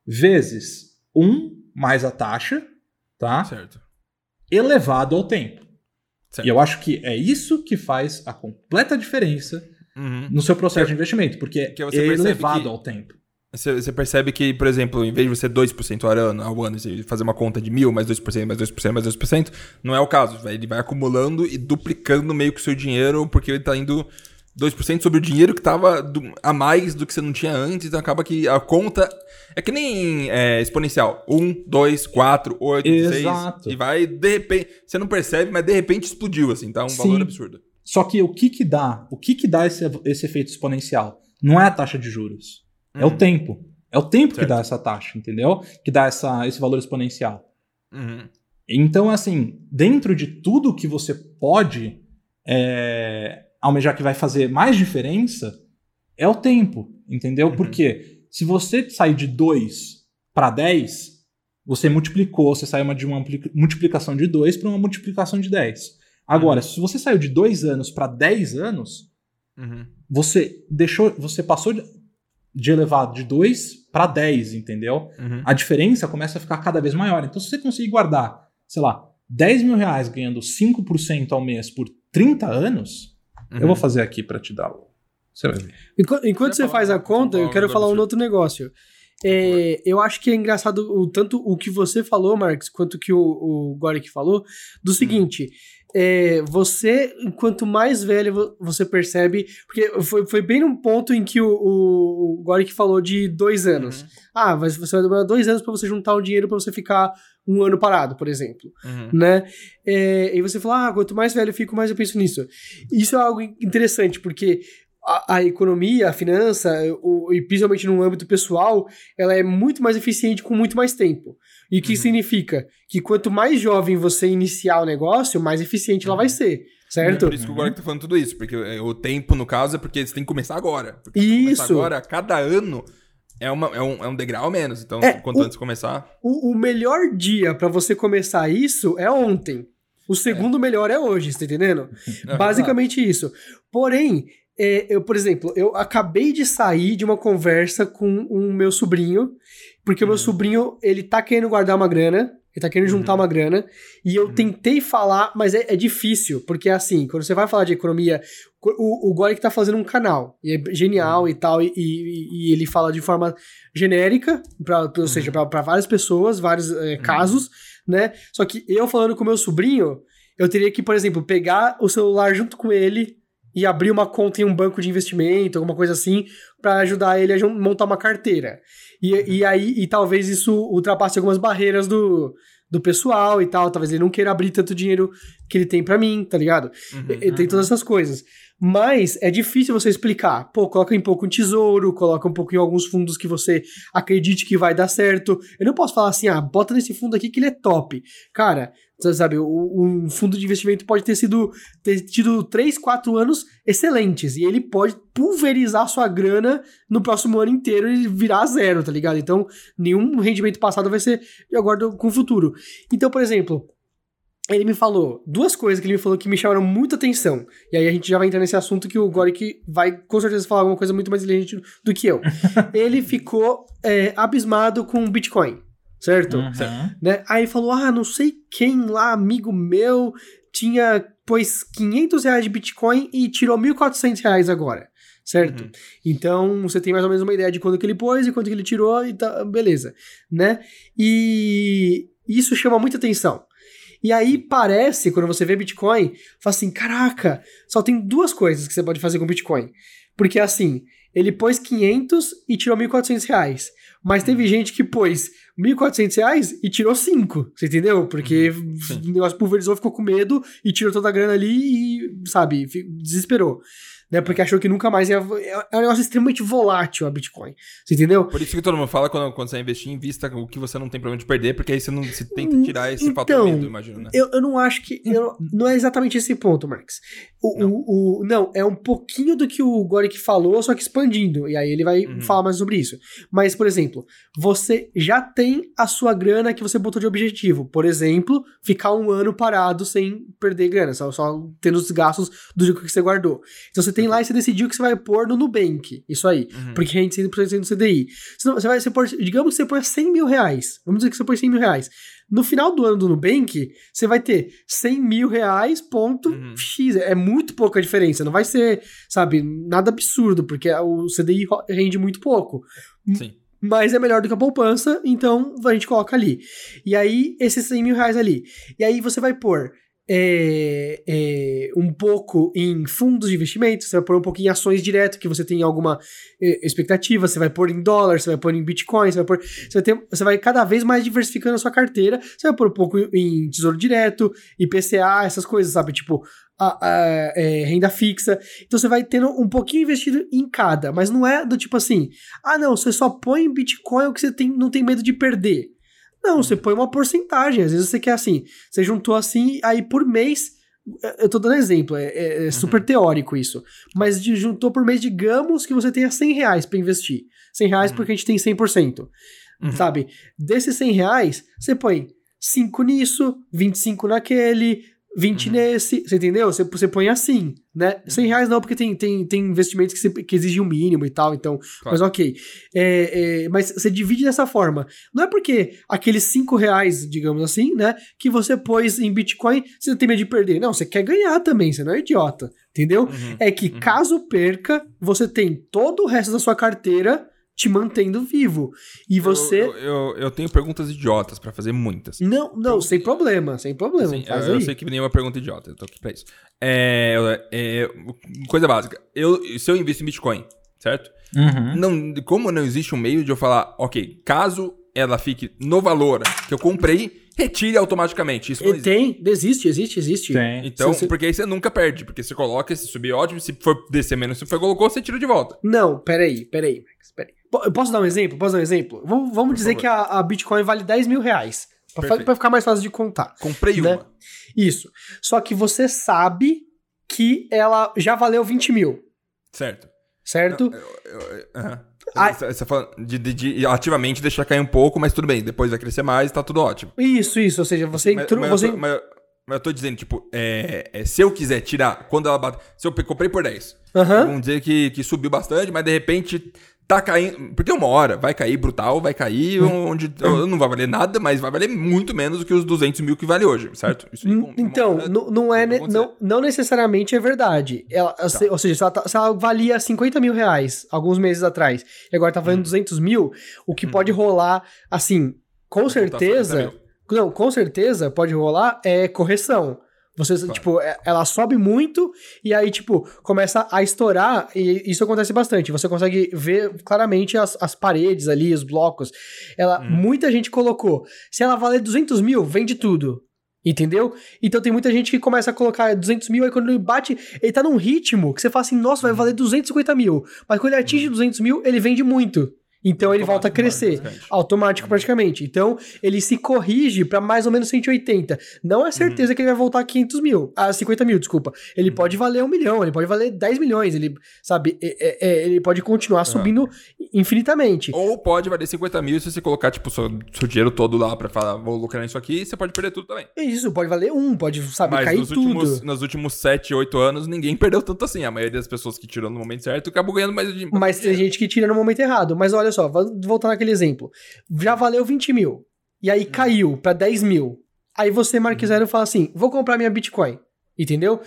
vezes 1 mais a taxa, tá? Certo. Elevado ao tempo. Certo. E eu acho que é isso que faz a completa diferença Uhum. no seu processo de investimento, porque Que é elevado que- ao tempo. Você, percebe que, por exemplo, em vez de você 2% ao ano, ao ano, fazer uma conta de mil, mais 2%, mais 2%, mais 2%, não é o caso. Ele vai acumulando e duplicando meio que o seu dinheiro, porque ele tá indo 2% sobre o dinheiro que tava do- a mais do que você não tinha antes, então acaba que a conta é que nem é, exponencial. 1, 2, 4, 8, 6, Exato. e vai, de repente, você não percebe, mas de repente explodiu, assim, tá um Sim. valor absurdo. Só que o que que dá? O que que dá esse, esse efeito exponencial? Não é a taxa de juros. É o Uhum. tempo. É o tempo que Certo. dá essa taxa, entendeu? Que dá essa, esse valor exponencial. Uhum. Então, assim, dentro de tudo que você pode é, almejar que vai fazer mais diferença, é o tempo, entendeu? Uhum. Porque se você sair de 2 para 10, você multiplicou, você saiu de uma multi- multiplicação de 2 para uma multiplicação de 10. Agora, se você saiu de 2 anos para 10 anos, Uhum. você deixou, você passou de, elevado de 2 para 10, entendeu? Uhum. a diferença começa a ficar cada vez maior. Então, se você conseguir guardar, sei lá, 10 mil reais ganhando 5% ao mês por 30 anos, Uhum. eu vou fazer aqui pra te dar o. Você vai ver. Enquanto, enquanto Você você faz a conta, eu quero falar um outro negócio. É, eu acho que é engraçado o, tanto o que você falou, Marcos, quanto que o, o Gorik falou, do seguinte. É, você, quanto mais velho vo- você percebe. Porque foi, foi bem num ponto em que o, o, o falou de dois anos. Uhum. Ah, mas você vai demorar dois anos pra você juntar o dinheiro pra você ficar um ano parado, por exemplo Uhum. né? É, e você fala, ah, quanto mais velho eu fico, mais eu penso nisso. Isso é algo interessante, porque a, a economia, a finança, o, e principalmente no âmbito pessoal, ela é muito mais eficiente com muito mais tempo. E o que Uhum. significa? Que quanto mais jovem você iniciar o negócio, mais eficiente ela vai ser, É certo? por isso que o Gork tá falando tudo isso, porque é, o tempo, no caso, é porque você tem que começar agora. Porque se começar Isso. agora, cada ano é, uma, é, um, é um degrau a menos. Então, É, quanto o- antes começar. O, o melhor dia pra você começar isso é ontem. O segundo melhor é hoje, você tá entendendo? (laughs) É, Basicamente isso. Porém, é, eu, por exemplo, eu acabei de sair de uma conversa com o meu sobrinho, porque o meu Uhum. sobrinho, ele tá querendo guardar uma grana, ele tá querendo juntar Uhum. uma grana, e eu Uhum. tentei falar, mas é, é difícil, porque assim, quando você vai falar de economia, o, o Gorik tá fazendo um canal, e é genial Uhum. e tal, e, e- e ele fala de forma genérica, pra, ou seja, pra várias pessoas, vários é, casos, né? Só que eu falando com o meu sobrinho, eu teria que, por exemplo, pegar o celular junto com ele e abrir uma conta em um banco de investimento, alguma coisa assim, pra ajudar ele a montar uma carteira. E, e aí, e talvez isso ultrapasse algumas barreiras do, do pessoal e tal, talvez ele não queira abrir tanto dinheiro que ele tem pra mim, tá ligado? Uhum. Tem todas essas coisas. Mas é difícil você explicar. Pô, coloca um pouco em tesouro, coloca um pouco em alguns fundos que você acredite que vai dar certo. Eu não posso falar assim, ah, bota nesse fundo aqui que ele é top. Cara, sabe, um fundo de investimento pode ter sido ter tido 3, 4 anos excelentes e ele pode pulverizar sua grana no próximo ano inteiro e virar zero, tá ligado? Então, nenhum rendimento passado vai ser de acordo com o futuro. Então, por exemplo, ele me falou duas coisas que ele me falou que me chamaram muita atenção. E aí a gente já vai entrar nesse assunto que o Gorik vai com certeza falar alguma coisa muito mais inteligente do que eu. (laughs) ele ficou é, abismado com o Bitcoin, certo? Uhum. Né? Aí falou: ah, não sei quem lá, amigo meu, tinha pôs 500 reais de Bitcoin e tirou 1.400 reais agora. Certo? Uhum. Então, você tem mais ou menos uma ideia de quanto que ele pôs e quanto que ele tirou e tá, beleza, né? E isso chama muita atenção. E aí parece, quando você vê Bitcoin, fala assim: caraca, só tem duas coisas que você pode fazer com Bitcoin. Porque assim, ele pôs 500 e tirou 1.400 reais. Mas teve gente que pôs 1.400 reais e tirou 5, você entendeu? Porque o negócio pulverizou, ficou com medo e tirou toda a grana ali e, sabe, desesperou né? Porque achou que nunca mais ia. É um negócio extremamente volátil a Bitcoin. Você entendeu? Por isso que todo mundo fala quando, quando você vai investir, invista o que você não tem problema de perder, porque aí você não se tenta tirar esse então, fator medo, imagino, né? Eu, eu não acho que. Eu, não é exatamente esse ponto, Marx. O, não. O, o, não, é um pouquinho do que o Gorick falou, só que expandindo. E aí ele vai uhum. falar mais sobre isso. Mas, por exemplo, você já tem a sua grana que você botou de objetivo. Por exemplo, ficar um ano parado sem perder grana, só, só tendo os gastos do que você guardou. Então você tem lá e você decidiu que você vai pôr no Nubank. Isso aí. Uhum. Porque rende 100% do CDI. Senão, você vai, você pôr, digamos que você põe 100 mil reais. Vamos dizer que você põe 100 mil reais. No final do ano do Nubank, você vai ter 100 mil reais, ponto uhum. X. É muito pouca diferença. Não vai ser, sabe, nada absurdo, porque o CDI rende muito pouco. Sim. Mas é melhor do que a poupança, então a gente coloca ali. E aí, esses 100 mil reais ali. E aí você vai pôr é, é, um pouco em fundos de investimento, você vai pôr um pouco em ações direto, que você tem alguma é, expectativa, você vai pôr em dólar, você vai pôr em bitcoin, você vai pôr. Você vai, ter, você vai cada vez mais diversificando a sua carteira, você vai pôr um pouco em tesouro direto, IPCA, essas coisas, sabe? Tipo, a, a, é, renda fixa. Então você vai tendo um pouquinho investido em cada, mas não é do tipo assim, ah não, você só põe em Bitcoin o que você tem, não tem medo de perder. Não, você põe uma porcentagem. Às vezes você quer assim, você juntou assim, aí por mês. É, eu tô dando exemplo, é, é, é super uhum. teórico isso. Mas de, juntou por mês, digamos que você tenha 100 reais pra investir. 100 reais uhum. porque a gente tem 100%. Uhum. Sabe? Desses 100 reais, você põe 5 nisso, 25 naquele, 20 uhum. nesse, você entendeu? Você, você põe assim, né? 100 uhum. reais não, porque tem, tem, tem investimentos que, você, que exigem o um mínimo e tal, então, claro. mas ok. É, é, mas você divide dessa forma. Não é porque aqueles 5 reais, digamos assim, né, que você pôs em Bitcoin, você tem medo de perder. Não, você quer ganhar também, você não é idiota, entendeu? Uhum. É que uhum. caso perca, você tem todo o resto da sua carteira te mantendo vivo. E você. Eu, eu, eu tenho perguntas idiotas para fazer muitas. Não, não, sem problema, sem problema. Assim, eu, eu, sei que nenhuma pergunta idiota, eu tô aqui pra isso. É, é, coisa básica. Eu, se eu invisto em Bitcoin, certo? Uhum. Não, como não existe um meio de eu falar, ok, caso ela fique no valor que eu comprei, retire automaticamente. Isso não Tem, existe, existe, existe. Tem. Então, você... porque aí você nunca perde, porque você coloca, se subir ótimo, se for descer menos, se for colocou, você tira de volta. Não, peraí, peraí, Max, peraí. Eu posso dar um exemplo? Posso dar um exemplo? Vamos, vamos dizer favor. que a, a, Bitcoin vale 10 mil reais. Pra, pra, ficar mais fácil de contar. Comprei né? uma. Isso. Só que você sabe que ela já valeu 20 mil. Certo. Certo? -huh. Ah, você falando de, de, de, ativamente deixar cair um pouco, mas tudo bem, depois vai crescer mais, tá tudo ótimo. Isso, isso, ou seja, você entrou. Mas, você... Eu tô, mas, mas, eu tô dizendo, tipo, é, é, se eu quiser tirar, quando ela bate. Se eu comprei por 10, uhum. vamos dizer que, que subiu bastante, mas de repente tá caindo. Porque uma hora vai cair brutal, vai cair hum. onde não vai valer nada, mas vai valer muito menos do que os 200 mil que vale hoje, certo? Isso hum, então, não, não é. Não, não necessariamente é verdade. Ela, tá. Ou seja, se ela, tá, se ela, valia 50 mil reais alguns meses atrás e agora tá valendo hum. 200 mil, o que hum. pode rolar, assim, com certeza. Não, com certeza pode rolar é correção. Você, claro. tipo, é, ela sobe muito e aí, tipo, começa a estourar e isso acontece bastante. Você consegue ver claramente as, as paredes ali, os blocos. Ela, hum. Muita gente colocou, se ela valer 200 mil, vende tudo. Entendeu? Então tem muita gente que começa a colocar 200 mil, aí quando ele bate, ele tá num ritmo que você fala assim, nossa, vai valer 250 mil. Mas quando ele atinge 200 mil, ele vende muito. Então ele volta a crescer. Automático praticamente. Então ele se corrige pra mais ou menos 180. Não é certeza que ele vai voltar a 500 mil. A 50 mil, desculpa. Ele pode valer um milhão, ele pode valer 10 milhões. Ele, sabe, é- é- é, ele pode continuar subindo infinitamente. Ou pode valer 50 mil se você colocar, tipo, seu, seu dinheiro todo lá pra falar, vou lucrar nisso aqui, você pode perder tudo também. É Isso, pode valer um, pode, sabe, Mas cair nos tudo. últimos, nos últimos 7, 8 anos, ninguém (laughs) perdeu tanto assim. A maioria das pessoas que tirou no momento certo acabou ganhando mais de Mas tem gente que tira no momento errado. Mas olha só, vou voltar naquele exemplo. Já valeu 20 mil. E aí caiu pra 10 mil. Aí você, Mark Zero, fala assim: vou comprar minha Bitcoin. Entendeu?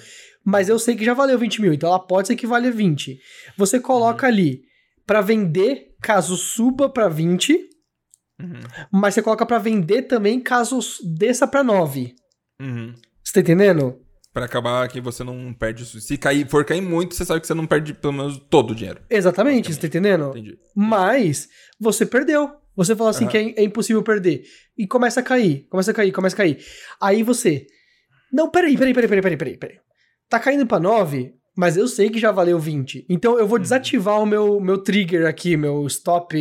Mas eu sei que já valeu 20 mil, então ela pode ser que valha 20. Você coloca ali pra vender caso suba pra 20, Uhum. mas você coloca pra vender também caso desça pra 9. Uhum. Você tá entendendo? Pra acabar que você não perde. Se cair, for cair muito, você sabe que você não perde pelo menos todo o dinheiro. Exatamente, você tá entendendo? Entendi. Mas você perdeu. Você fala assim Aham. que é, é impossível perder. E começa a cair, começa a cair, começa a cair. Aí você. Não, peraí, peraí, peraí, peraí, peraí, peraí. peraí. Tá caindo pra 9, mas eu sei que já valeu 20. Então eu vou Uhum. desativar o meu, meu trigger aqui, meu stop.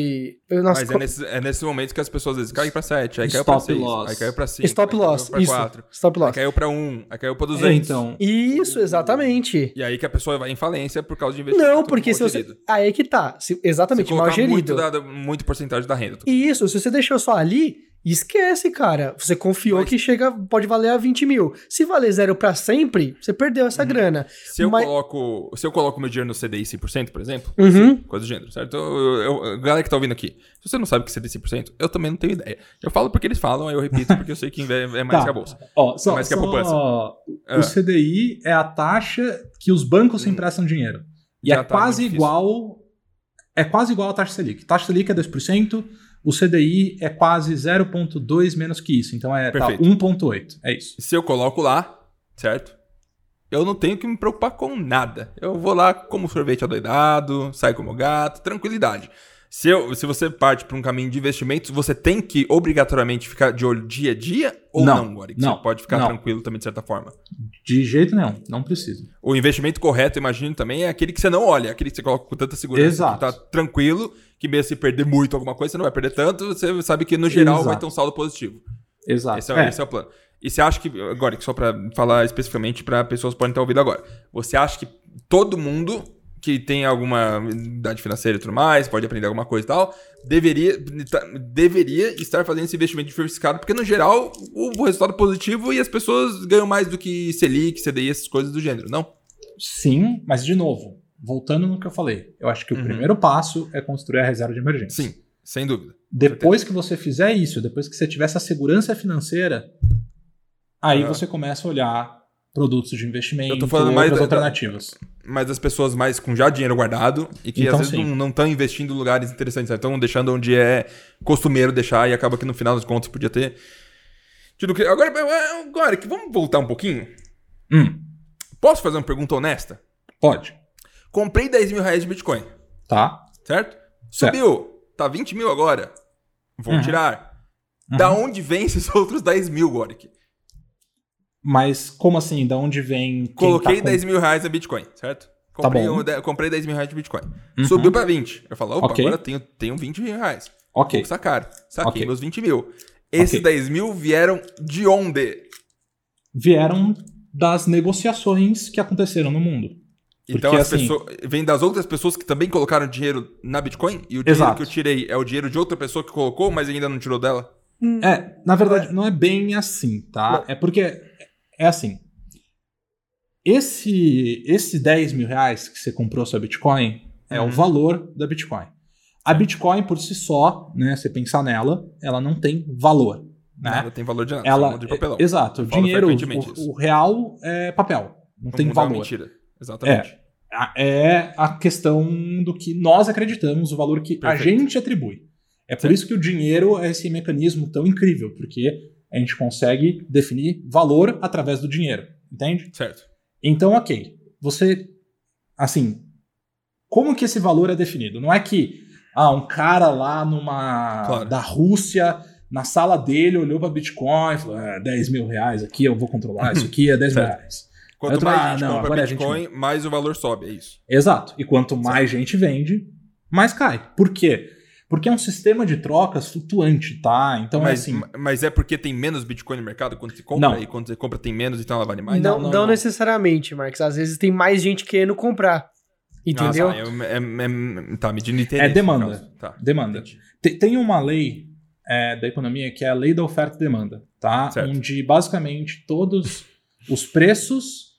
eu- Nossa, Mas é nesse, é nesse momento que as pessoas às vezes caem pra 7, aí caiu pra Stop 6, loss. aí caiu pra 5, stop loss. pra Isso. 4, Stop aí loss. caiu pra 1, aí caiu pra É, 200. então, Isso, exatamente. E aí que a pessoa vai em falência por causa de investimento Não, porque mal se você. Aí é que tá. Se- Se exatamente, mal colocar gerido. muito, da- muito porcentagem da renda. Isso, se você deixou só ali, esquece, cara. Você confiou Mas- que chega, pode valer a 20 mil. Se valer zero pra sempre, você perdeu essa grana. Se eu, Mas- coloco, se eu coloco meu dinheiro no CDI 100%, por exemplo, Uhum. coisa do gênero, certo? Eu, eu, galera que tá ouvindo aqui, se você não sabe o que é CDI 100%, eu também não tenho ideia. Eu falo porque eles falam, aí eu repito porque eu sei que é é mais Tá. que a bolsa. ó, só, mais que a só- poupança. o Ah. CDI é a taxa que os bancos emprestam dinheiro. E Já é tá quase igual. É quase igual à taxa Selic. Taxa Selic é 2%, o CDI é quase 0,2 menos que isso. Então é tá, Perfeito. 1,8. É isso. Se eu coloco lá, certo? Eu não tenho que me preocupar com nada. Eu vou lá como sorvete adoidado, saio como gato, tranquilidade. Se, eu, se você parte para um caminho de investimentos, você tem que obrigatoriamente ficar de olho dia a dia ou Não, não, Gori? não, Você pode ficar não. tranquilo também de certa forma. De jeito nenhum. Não precisa. O investimento correto, imagino também, é aquele que você não olha, aquele que você coloca com tanta segurança, Exato. que tá tranquilo, que mesmo se perder muito alguma coisa, você não vai perder tanto, você sabe que no geral vai Exato. ter um saldo positivo. Exato. Esse é, esse é o plano. E você acha que, agora, só pra falar especificamente pra pessoas que podem estar ouvindo agora, você acha que todo mundo que tem alguma idade financeira e tudo mais, pode aprender alguma coisa e tal, deveria, tá- deveria estar fazendo esse investimento diversificado, porque no geral o, resultado é positivo e as pessoas ganham mais do que Selic, CDI, essas coisas do gênero, não? Sim, mas de novo, voltando no que eu falei, eu acho que o Uhum. primeiro passo é construir a reserva de emergência. Sim, sem dúvida. Depois que você fizer isso, depois que você tiver essa segurança financeira, aí Ah. você começa a olhar produtos de investimento, Eu tô falando mais outras da- alternativas. Mas as pessoas mais com já dinheiro guardado e que Então, às vezes sim. não estão investindo em lugares interessantes, estão deixando onde é costumeiro deixar e acaba que no final das contas podia ter. tido que- Agora, agora que vamos voltar um pouquinho. Hum, Posso fazer uma pergunta honesta? pode. Comprei 10 mil reais de Bitcoin, Tá? certo? Certo. Subiu, tá 20 mil agora. Vou Uhum. tirar. Da onde vem (laughs) esses outros 10 mil, Goric? Mas como assim? Da onde vem. quem Coloquei tá com- 10 mil reais a Bitcoin, certo? Comprei, bom. um de- comprei 10 mil reais de Bitcoin. Uhum. Subiu pra 20. Eu falo, opa, Ok. agora tenho, tenho 20 mil reais. Ok. Vou sacar. Saquei Ok. meus 20 mil. Esses Ok. 10 mil vieram de onde? Vieram das negociações que aconteceram no mundo. Então Porque, as assim- pessoas. Vem das outras pessoas que também colocaram dinheiro na Bitcoin? E o dinheiro Exato. que eu tirei é o dinheiro de outra pessoa que colocou, mas ainda não tirou dela? É, na verdade, não é bem assim, tá? É porque é assim. Esse, esse 10 mil reais que você comprou sua Bitcoin é Uhum. o valor da Bitcoin. A Bitcoin, por si só, né? Você pensar nela, ela não tem valor. Né? Nada tem valor de nada. Ela, monte de papelão. é- exato, dinheiro, o, o real é papel, não O tem mundo é valor. mentira. Exatamente. A- É a questão do que nós acreditamos, o valor que a Perfeito. gente atribui. É por Certo. isso que o dinheiro é esse mecanismo tão incrível, porque a gente consegue definir valor através do dinheiro, entende? Certo. Então, ok, você, assim, como que esse valor é definido? Não é que ah, um cara lá numa Claro. da Rússia na sala dele, olhou pra Bitcoin, falou: é, 10 mil reais aqui, eu vou controlar, isso aqui é 10 mil (laughs) Certo. reais. Quanto tô- mais ah, gente não, compra agora a gente Bitcoin, mais o valor sobe, é isso. Exato. E quanto mais gente vende, mais cai. Por quê? Porque é um sistema de trocas flutuante, tá? Então é mas, assim. mas é porque tem menos Bitcoin no mercado quando você compra? Não. E quando você compra tem menos, então ela vale mais? não, não, não, não, não. necessariamente, Marcos. Às vezes tem mais gente querendo comprar. Entendeu? Ah, tá, é, é- é- tá, medindo interesse. É demanda. Tá, Demanda. Tem, tem uma lei é, da economia que é a lei da oferta e demanda, tá? Certo. Onde basicamente todos (laughs) os preços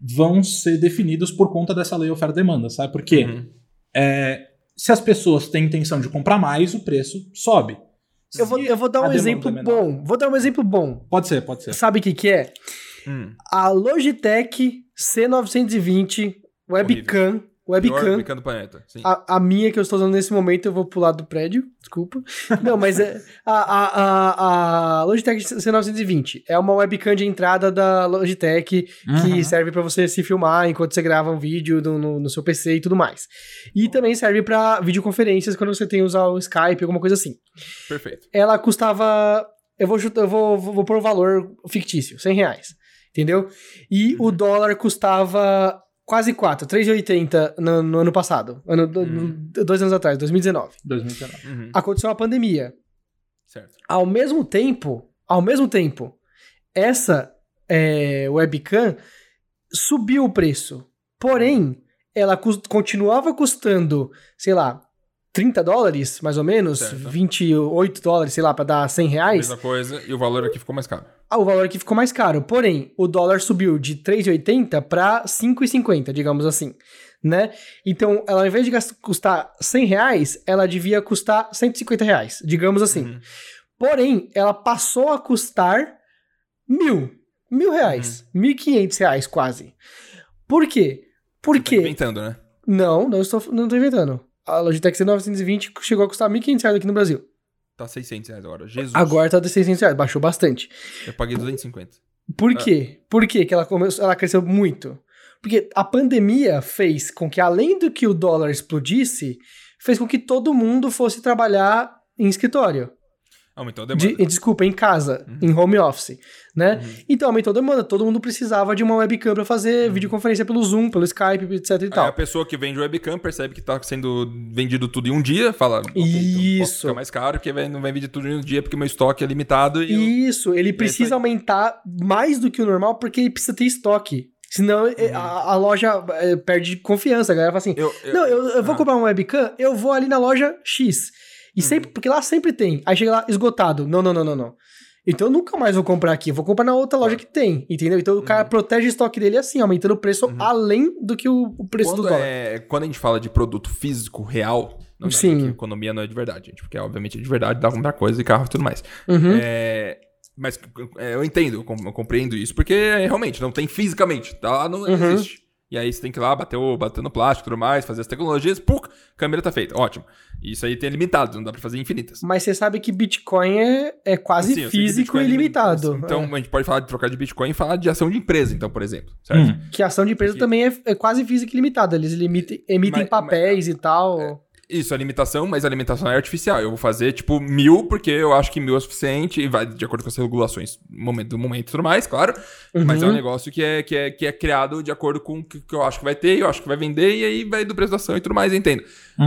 vão ser definidos por conta dessa lei oferta e demanda, sabe? Porque Uhum. é, se as pessoas têm intenção de comprar mais, o preço sobe. Eu vou, eu vou dar um exemplo é bom. Vou dar um exemplo bom. Pode ser, pode ser. Sabe o que, que é? Hum. A Logitech C920 webcam. Pior Webcam. webcam do planeta. Sim. A, a minha que eu estou usando nesse momento, eu vou pular do prédio, desculpa. (laughs) Não, mas é, a, a, a, a Logitech C920 é uma webcam de entrada da Logitech que Uhum. serve para você se filmar enquanto você grava um vídeo no, no, no seu PC e tudo mais. E também serve para videoconferências quando você tem que usar o Skype, alguma coisa assim. Perfeito. Ela custava. Eu vou, chutar- eu vou, vou, vou pôr um valor fictício, 100 reais. Entendeu? E o dólar custava quase 4, 3,80 no, no ano passado. Ano, do- Hum. Dois anos atrás, 2019. 2019. Uhum. Aconteceu a pandemia. Certo. Ao mesmo tempo, ao mesmo tempo, essa é, webcam subiu o preço. Porém, ela cus- continuava custando, sei lá, 30 dólares, mais ou menos, Certo. 28 dólares, sei lá, pra dar 100 reais. Mesma coisa, e o valor aqui ficou mais caro. Ah, o valor aqui ficou mais caro. Porém, o dólar subiu de 3,80 para 5,50, digamos assim, né? Então, ela ao invés de custar 100 reais, ela devia custar 150 reais, digamos assim. Uhum. Porém, ela passou a custar mil. Mil reais. Mil e quinhentos reais, quase. Por quê? Tá Porque... inventando, né? Não, não estou, não estou inventando. A Logitech C920 chegou a custar 1.500 reais aqui no Brasil. Tá 600 reais agora. Jesus. Agora tá de 600 reais, baixou bastante. Eu paguei 250. Por quê? Por quê que ela, começou, ela cresceu muito? Porque a pandemia fez com que, além do que o dólar explodisse, fez com que todo mundo fosse trabalhar em escritório. Aumentou a demanda. De, desculpa, em casa, em home office, né? Uhum. Então aumentou a demanda, todo mundo precisava de uma webcam pra fazer videoconferência pelo Zoom, pelo Skype, etc e Aí tal. a pessoa que vende webcam percebe que tá sendo vendido tudo em um dia, fala, então Isso. ficar mais caro, porque não vai vender tudo em um dia, porque meu estoque é limitado e... eu- Isso, ele isso precisa aumentar mais do que o normal porque ele precisa ter estoque. Senão eh, a, a loja eh, perde confiança. A galera fala assim: eu, eu- Não, eu, eu vou ah, comprar uma webcam, eu vou ali na loja X. E sempre, porque lá sempre tem. Aí chega lá, esgotado. Não, não, não, não, não. Então eu nunca mais vou comprar aqui, eu vou comprar na outra loja que tem, entendeu? Então o cara protege o estoque dele assim, aumentando o preço além do que o, o preço do quando, dólar. é, quando a gente fala de produto físico real, não é Sim. que economia não é de verdade, gente, porque obviamente é de verdade, dá pra comprar coisa e carro e tudo mais. Uhum. É, mas é, eu entendo, eu, com- eu compreendo isso, porque é, realmente não tem fisicamente, tá lá, não, não Uhum. existe. E aí você tem que ir lá bater, o, bater no plástico e tudo mais, fazer as tecnologias, puk, câmera tá feita, ótimo. Isso aí tem limitado, não dá pra fazer infinitas. Mas você sabe que Bitcoin é, é quase Sim, físico Bitcoin e é ilimitado. Então É. a gente pode falar de trocar de Bitcoin e falar de ação de empresa, então, por exemplo, certo? Hum. Que ação de empresa Porque- também é, é quase física e limitada. Eles limitem, emitem Mas- papéis e tal. Isso, a limitação, mas a limitação é artificial. Eu vou fazer, tipo, mil, porque eu acho que mil é suficiente, e vai de acordo com as regulações momento, do momento e tudo mais, claro. Mas é um Uhum. negócio que é, que, é, que é criado de acordo com o que, que eu acho que vai ter, eu acho que vai vender, e aí vai do preço da ação e tudo mais, eu entendo.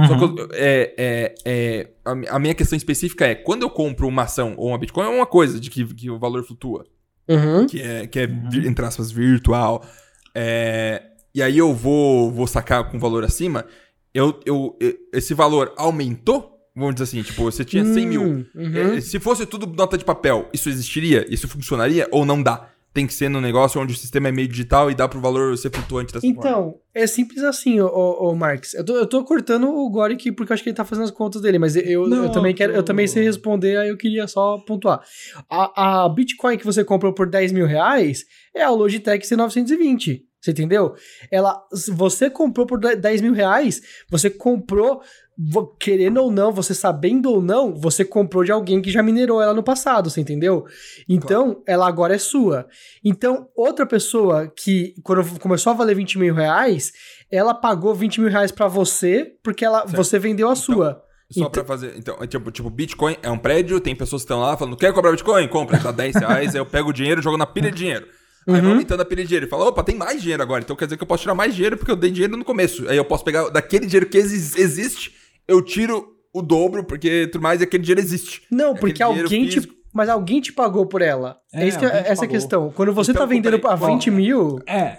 Só que eu- é, é, é, a, mi- a minha questão específica é, quando eu compro uma ação ou uma Bitcoin, é uma coisa de que, que o valor flutua. Uhum. que é, que é vi- entre aspas, virtual. É, e aí eu vou, vou sacar com valor acima. Eu, eu, esse valor aumentou? Vamos dizer assim, tipo, você tinha 100 mil. Hum, uhum. É, se fosse tudo nota de papel, isso existiria? Isso funcionaria? Ou não dá? Tem que ser num negócio onde o sistema é meio digital e dá pro valor ser flutuante dessa forma. Então, é simples assim, ô, ô, ô Marx. Eu tô, eu tô cortando o Gore aqui porque eu acho que ele tá fazendo as contas dele, mas eu, Não, eu também quero, eu também sei responder, aí eu queria só pontuar. A, a Bitcoin que você comprou por 10 mil reais é a Logitech C920. Você entendeu? Ela, você comprou por 10 mil reais, você comprou, querendo ou não, você sabendo ou não, você comprou de alguém que já minerou ela no passado, você entendeu? Então, ela agora é sua. Então, outra pessoa que, quando começou a valer 20 mil reais, ela pagou 20 mil reais pra você, porque ela, Certo. você vendeu a Então, sua. Só Então- pra fazer. Então, é tipo, tipo, Bitcoin é um prédio, tem pessoas que estão lá falando, quer cobrar Bitcoin? Compra, dá 10 reais, aí eu pego o dinheiro e jogo na pilha de dinheiro. Aí Uhum. vai aumentando a pilha de dinheiro. E fala, opa, tem mais dinheiro agora. Então quer dizer que eu posso tirar mais dinheiro porque eu dei dinheiro no começo. Aí eu posso pegar daquele dinheiro que exi- existe, eu tiro o dobro, porque tudo mais aquele dinheiro existe. Não, Aquele porque dinheiro alguém te. Mas alguém te pagou por ela. É, É, isso que, alguém te essa é a pagou. questão. Quando você Então, tá vendendo peraí, a 20 mil. É.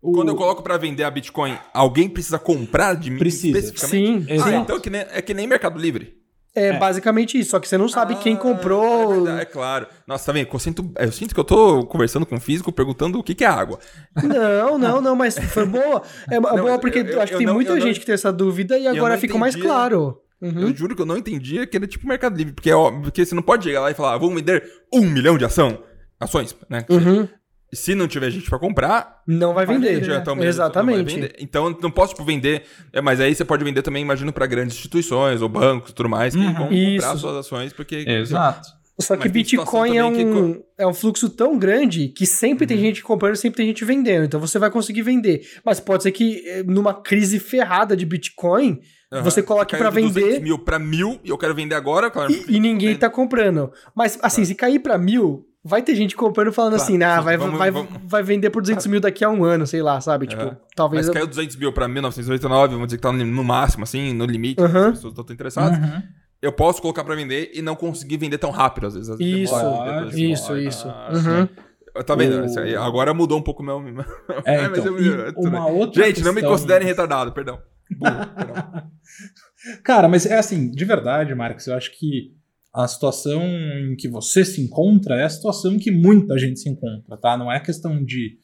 o- Quando eu coloco pra vender a Bitcoin, alguém precisa comprar de mim Precisa. especificamente? Sim, Exato. Ah, então é que nem, é que nem Mercado Livre. É, É. basicamente isso. Só que você não sabe quem Ah, comprou. É, verdade, é claro. Nossa, tá vendo? Eu sinto, eu sinto que eu tô conversando com um físico perguntando o que, que é água. Não, não, não, mas foi boa. É (laughs) boa mas porque eu- eu- acho que tem não- muita eu não- gente que tem essa dúvida e agora não ficou mais claro. Uhum. Eu juro que eu não entendia que era tipo Mercado Livre. Porque, é óbvio, porque você não pode chegar lá e falar, ah, vamos vender um milhão de ação. Ações, né? Uhum. Se não tiver gente pra comprar, Não vai vender. o mesmo, Exatamente. não vai vender. Então não posso tipo, vender. É, mas aí você pode vender também, imagino, pra grandes instituições ou bancos e tudo mais que Uhum. vão Isso. comprar suas ações, porque. Exato. Só que Mas Bitcoin é também que um, é um fluxo tão grande que sempre tem gente comprando, sempre tem gente vendendo. Então você vai conseguir vender. Mas pode ser que eh, numa crise ferrada de Bitcoin, Aham. você coloque 200 vender mil pra mil e eu quero vender agora, claro. e, e ninguém tá comprando. Mas assim, se cair pra mil, vai ter gente comprando falando Claro, assim, ah, vai, vamos- vai, vamos- vai vender por 200 mil daqui a um ano, sei lá, sabe? Tipo, talvez... Mas caiu 200 mil pra 1989, vamos dizer que tá no no máximo, assim, no limite, Aham. as pessoas estão interessadas. Uhum. Eu posso colocar pra vender e não conseguir vender tão rápido, às vezes. Isso, demora, depois- isso, Ah, isso. Uhum. Tá vendo? O- Agora mudou um pouco o meu. (laughs) É, É, mas então, eu- uma outra Gente, não me considerem retardado, perdão. Burro, perdão. (laughs) Cara, mas é assim, de verdade, Marcos, eu acho que a situação em que você se encontra é a situação em que muita gente se encontra, tá? Não é questão de,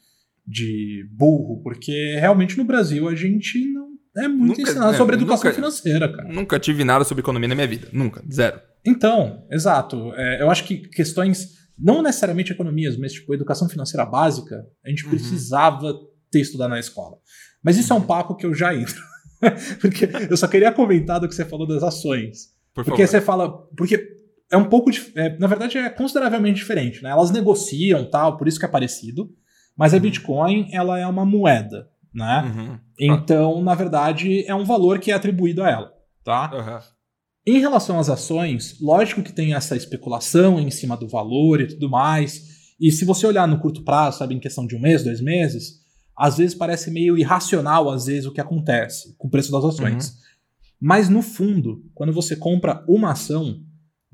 de burro, porque realmente no Brasil a gente não é muito Nunca- ensinado é, sobre educação nunca- financeira, cara. Nunca tive nada sobre economia na minha vida. Nunca. Zero. Então, exato. É, eu acho que questões, não necessariamente economias, mas tipo educação financeira básica, a gente Uhum. precisava ter estudado na escola. Mas isso é um papo que eu já entro. (laughs) porque eu só queria comentar do que você falou das ações. Por Porque favor. você fala. Porque é um pouco. é, na verdade, é consideravelmente diferente, né? Elas negociam tal, por isso que é parecido. Mas a Bitcoin, ela é uma moeda, né? Uhum. Então, na verdade, é um valor que é atribuído a ela, tá? Aham. Em relação às ações, lógico que tem essa especulação em cima do valor e tudo mais. E se você olhar no curto prazo, sabe, em questão de um mês, dois meses, às vezes parece meio irracional, às vezes, o que acontece com o preço das ações. Mas no fundo, quando você compra uma ação,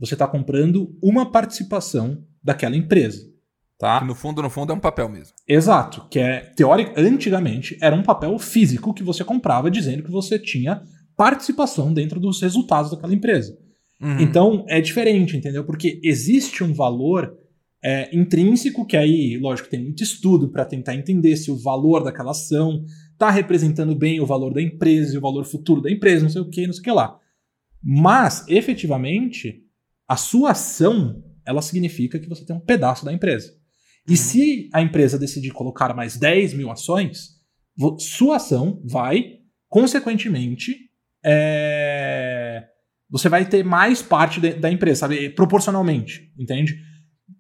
você está comprando uma participação daquela empresa. Tá? Que no fundo, no fundo, é um papel mesmo. Exato, que é teórico, antigamente era um papel físico que você comprava dizendo que você tinha participação dentro dos resultados daquela empresa. Uhum. Então é diferente, entendeu? Porque existe um valor é, intrínseco que aí, lógico, tem muito estudo para tentar entender se o valor daquela ação está representando bem o valor da empresa e o valor futuro da empresa, não sei o que, não sei o que lá. Mas, efetivamente, a sua ação ela significa que você tem um pedaço da empresa. E se a empresa decidir colocar mais 10 mil ações, sua ação vai, consequentemente, é, você vai ter mais parte de- da empresa, sabe? Proporcionalmente, entende?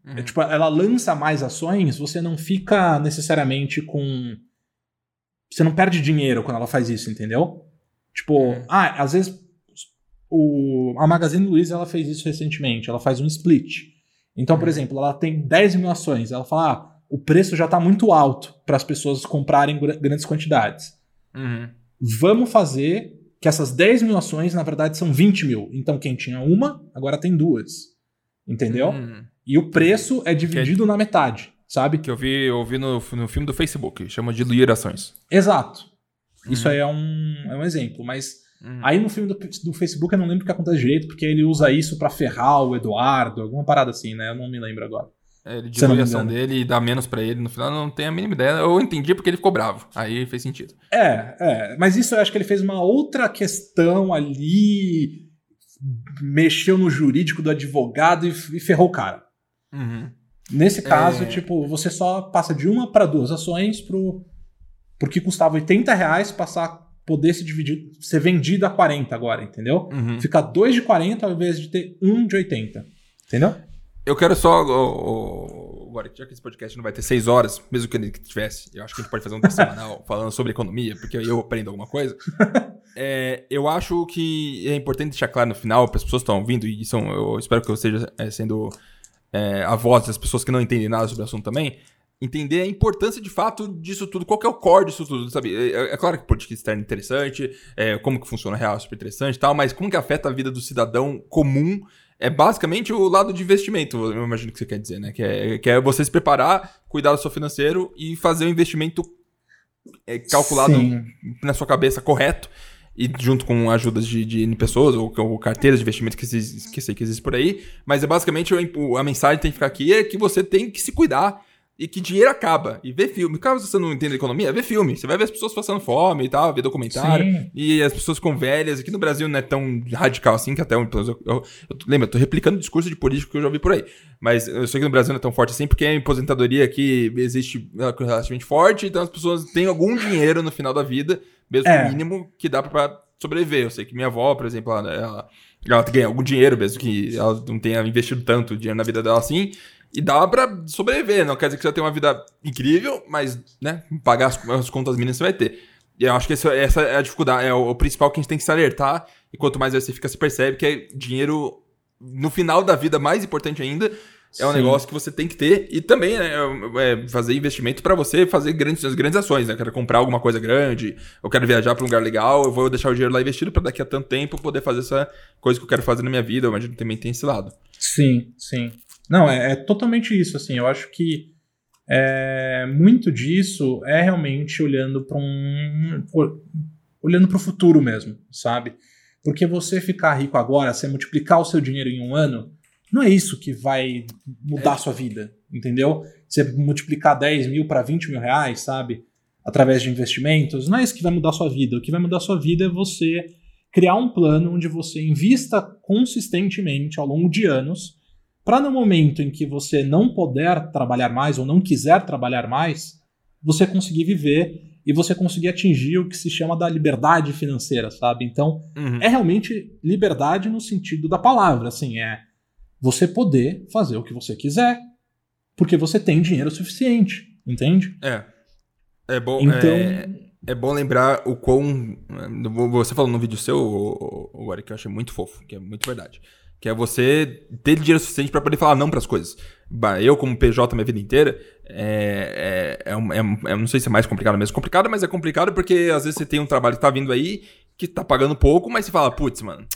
Uhum. É, tipo, ela lança mais ações, você não fica necessariamente com. Você não perde dinheiro quando ela faz isso, entendeu? Tipo, Uhum. ah, às vezes o, a Magazine Luiza ela fez isso recentemente, ela faz um split. Então, por Uhum. exemplo, ela tem 10 mil ações, ela fala, ah, o preço já está muito alto para as pessoas comprarem gra- grandes quantidades. Uhum. Vamos fazer que essas 10 mil ações, na verdade, são 20 mil. Então, quem tinha uma, agora tem duas. Entendeu? Uhum. E o preço é dividido na metade, sabe? Que eu vi, eu vi no, no filme do Facebook, chama Diluir Ações. Exato. Isso Uhum. aí é um, é um exemplo. Mas Uhum. aí no filme do, do Facebook eu não lembro o que acontece direito, porque ele usa isso pra ferrar o Eduardo, alguma parada assim, né? Eu não me lembro agora. É, Ele me a ação dele e dá menos pra ele. No final, eu não tenho a mínima ideia. Eu entendi porque ele ficou bravo. Aí fez sentido. É, é. Mas isso eu acho que ele fez uma outra questão ali, mexeu no jurídico do advogado e, e ferrou o cara. Uhum. Nesse caso, É. tipo, você só passa de uma para duas ações pro. Porque custava 80 reais passar poder se dividir, ser vendido a 40 agora, entendeu? Uhum. Fica dois de 40 ao invés de ter um de 80. Entendeu? Eu quero só. Agora, já que esse podcast não vai ter seis horas, mesmo que ele tivesse, eu acho que a gente pode fazer um semanal (laughs) falando sobre economia, porque aí eu aprendo alguma coisa. (laughs) É, eu acho que é importante deixar claro no final, para as pessoas que estão ouvindo, e são, eu espero que eu esteja é, sendo é, a voz das pessoas que não entendem nada sobre o assunto também, entender a importância de fato disso tudo, qual que é o core disso tudo, sabe? É, é claro que política externa é interessante, é, como que funciona a real é super interessante e tal, mas como que afeta a vida do cidadão comum é basicamente o lado de investimento, eu imagino que você quer dizer, né? Que é, que é você se preparar, cuidar do seu financeiro e fazer o investimento é, calculado Sim. na sua cabeça correto e junto com ajudas de, de pessoas ou, ou, carteiras de investimento que, que sei que existe por aí, mas é basicamente a mensagem que tem que ficar aqui é que você tem que se cuidar e que dinheiro acaba. E ver filme. Caso você não entenda economia, vê filme. Você vai ver as pessoas passando fome e tal, ver documentário. Sim. E as pessoas com velhas. Aqui no Brasil não é tão radical assim, que até um, eu, eu, eu, lembra, eu tô replicando o discurso de político que eu já ouvi por aí. Mas eu sei que no Brasil não é tão forte assim, porque a aposentadoria aqui existe relativamente forte, então as pessoas têm algum dinheiro no final da vida, mesmo é. mínimo, que dá para sobreviver. Eu sei que minha avó, por exemplo, ela, ela, ela ganha algum dinheiro, mesmo que ela não tenha investido tanto dinheiro na vida dela assim. E dá pra sobreviver, não quer dizer que você ter uma vida incrível, mas, né, pagar as, as contas mínimas você vai ter. E eu acho que essa, essa é a dificuldade, é o, o, principal que a gente tem que se alertar. E quanto mais você fica, você percebe que é dinheiro, no final da vida, mais importante ainda, é um negócio que você tem que ter. E também, né, é, é fazer investimento para você fazer grandes, grandes ações, né? Eu quero comprar alguma coisa grande, eu quero viajar para um lugar legal, eu vou deixar o dinheiro lá investido para daqui a tanto tempo poder fazer essa coisa que eu quero fazer na minha vida. Eu imagino que também tem esse lado. Sim, sim. Não, é, é totalmente isso. Assim, eu acho que é, muito disso é realmente olhando para um. olhando para o futuro mesmo, sabe? Porque você ficar rico agora, você multiplicar o seu dinheiro em um ano, não é isso que vai mudar a sua vida, entendeu? Você multiplicar 10 mil para 20 mil reais, sabe? Através de investimentos, não é isso que vai mudar a sua vida. O que vai mudar a sua vida é você criar um plano onde você invista consistentemente ao longo de anos para no momento em que você não puder trabalhar mais ou não quiser trabalhar mais, você conseguir viver e você conseguir atingir o que se chama da liberdade financeira, sabe? Então, uhum. é realmente liberdade no sentido da palavra, assim, é você poder fazer o que você quiser, porque você tem dinheiro suficiente, entende? É. É bom, então... é, é bom lembrar o quão. Você falou no vídeo seu, agora que eu achei muito fofo, que é muito verdade. Que é você ter dinheiro suficiente para poder falar não para as coisas. Eu, como PJ minha vida inteira, é, é, é, é, não sei se é mais complicado mesmo. Complicado, mas é complicado porque às vezes você tem um trabalho que tá vindo aí, que tá pagando pouco, mas você fala, putz, mano,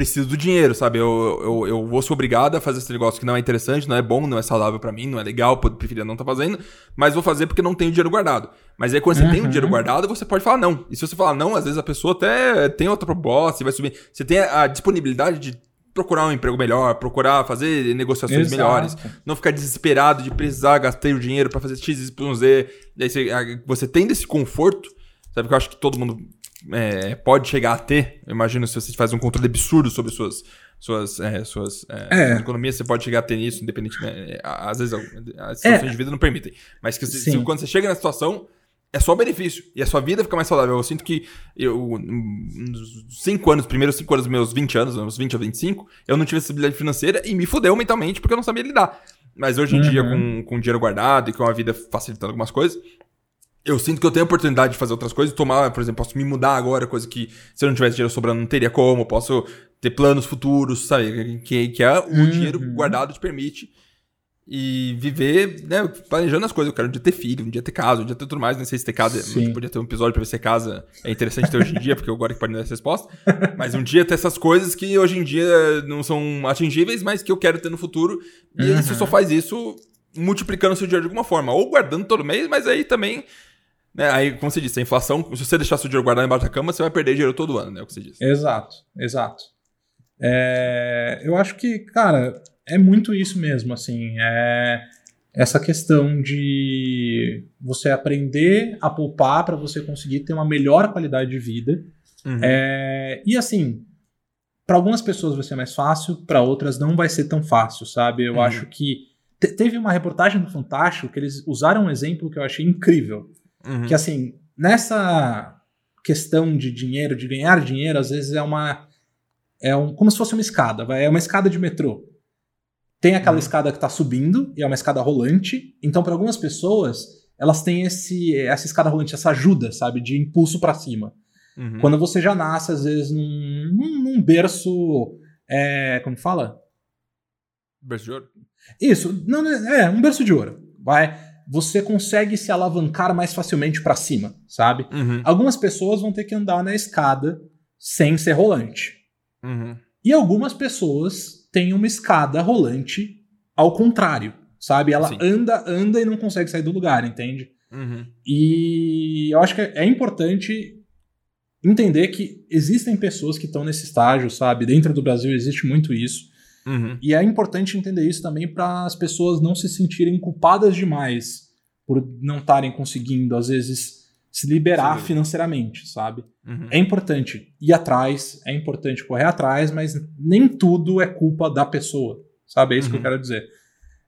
preciso do dinheiro, sabe? Eu, eu, eu vou ser obrigado a fazer esse negócio que não é interessante, não é bom, não é saudável para mim, não é legal, preferia não estar tá fazendo, mas vou fazer porque não tenho dinheiro guardado. Mas aí quando você uhum. tem o dinheiro guardado, você pode falar não. E se você falar não, às vezes a pessoa até tem outra proposta e vai subir. Você tem a disponibilidade de procurar um emprego melhor, procurar fazer negociações Exato. melhores, não ficar desesperado de precisar gastar o dinheiro para fazer X, Y, Z. Daí você, você tendo esse conforto, sabe que eu acho que todo mundo é, pode chegar a ter. Eu imagino se você faz um controle absurdo sobre suas suas, é, suas, é, é. economias, você pode chegar a ter isso, independente. Né? Às vezes as situações é. de vida não permitem. Mas que, se, quando você chega na situação, é só benefício. E a sua vida fica mais saudável. Eu sinto que eu, nos 5 anos, primeiros 5 anos dos meus 20 anos, uns 20 a 25, eu não tive acessibilidade financeira e me fudeu mentalmente porque eu não sabia lidar. Mas hoje em uhum. dia, com, com dinheiro guardado e com a vida facilitando algumas coisas, eu sinto que eu tenho a oportunidade de fazer outras coisas, tomar, por exemplo, posso me mudar agora, coisa que se eu não tivesse dinheiro sobrando não teria como, posso ter planos futuros, sabe? Que, que é o uhum. dinheiro guardado te permite e viver, né, planejando as coisas. Eu quero um dia ter filho, um dia ter casa, um dia ter tudo mais. Não sei se ter casa, Sim. podia ter um episódio pra ver se casa é interessante ter hoje em dia, porque eu agora que pode dar essa resposta. (laughs) Mas um dia ter essas coisas que hoje em dia não são atingíveis, mas que eu quero ter no futuro. E uhum. você só faz isso multiplicando seu dinheiro de alguma forma, ou guardando todo mês, mas aí também. Né, aí, como você disse, a inflação, se você deixar seu dinheiro guardado embaixo da cama, você vai perder dinheiro todo ano, né? É o que você disse. Exato, exato. É, eu acho que, cara, é muito isso mesmo, assim. É essa questão de você aprender a poupar para você conseguir ter uma melhor qualidade de vida. Uhum. É, e assim, para algumas pessoas vai ser mais fácil, para outras não vai ser tão fácil, sabe? Eu uhum. acho que te teve uma reportagem do Fantástico que eles usaram um exemplo que eu achei incrível, uhum. que assim nessa questão de dinheiro, de ganhar dinheiro, às vezes é uma é um, como se fosse uma escada, vai, é uma escada de metrô. Tem aquela uhum. escada que está subindo, e é uma escada rolante. Então, para algumas pessoas, elas têm esse, essa escada rolante, essa ajuda, sabe, de impulso para cima. Uhum. Quando você já nasce, às vezes, num, num, num berço. É, como fala? Berço de ouro? Isso, não, é, um berço de ouro. Vai. Você consegue se alavancar mais facilmente para cima, sabe? Uhum. Algumas pessoas vão ter que andar na escada sem ser rolante. Uhum. E algumas pessoas têm uma escada rolante ao contrário, sabe? Ela Sim. anda, anda e não consegue sair do lugar, entende? Uhum. E eu acho que é importante entender que existem pessoas que estão nesse estágio, sabe? Dentro do Brasil existe muito isso. Uhum. E é importante entender isso também para as pessoas não se sentirem culpadas demais por não estarem conseguindo, às vezes, se liberar Sim. financeiramente, sabe? Uhum. É importante ir atrás, é importante correr atrás, mas nem tudo é culpa da pessoa, sabe? É isso uhum. que eu uhum. quero dizer.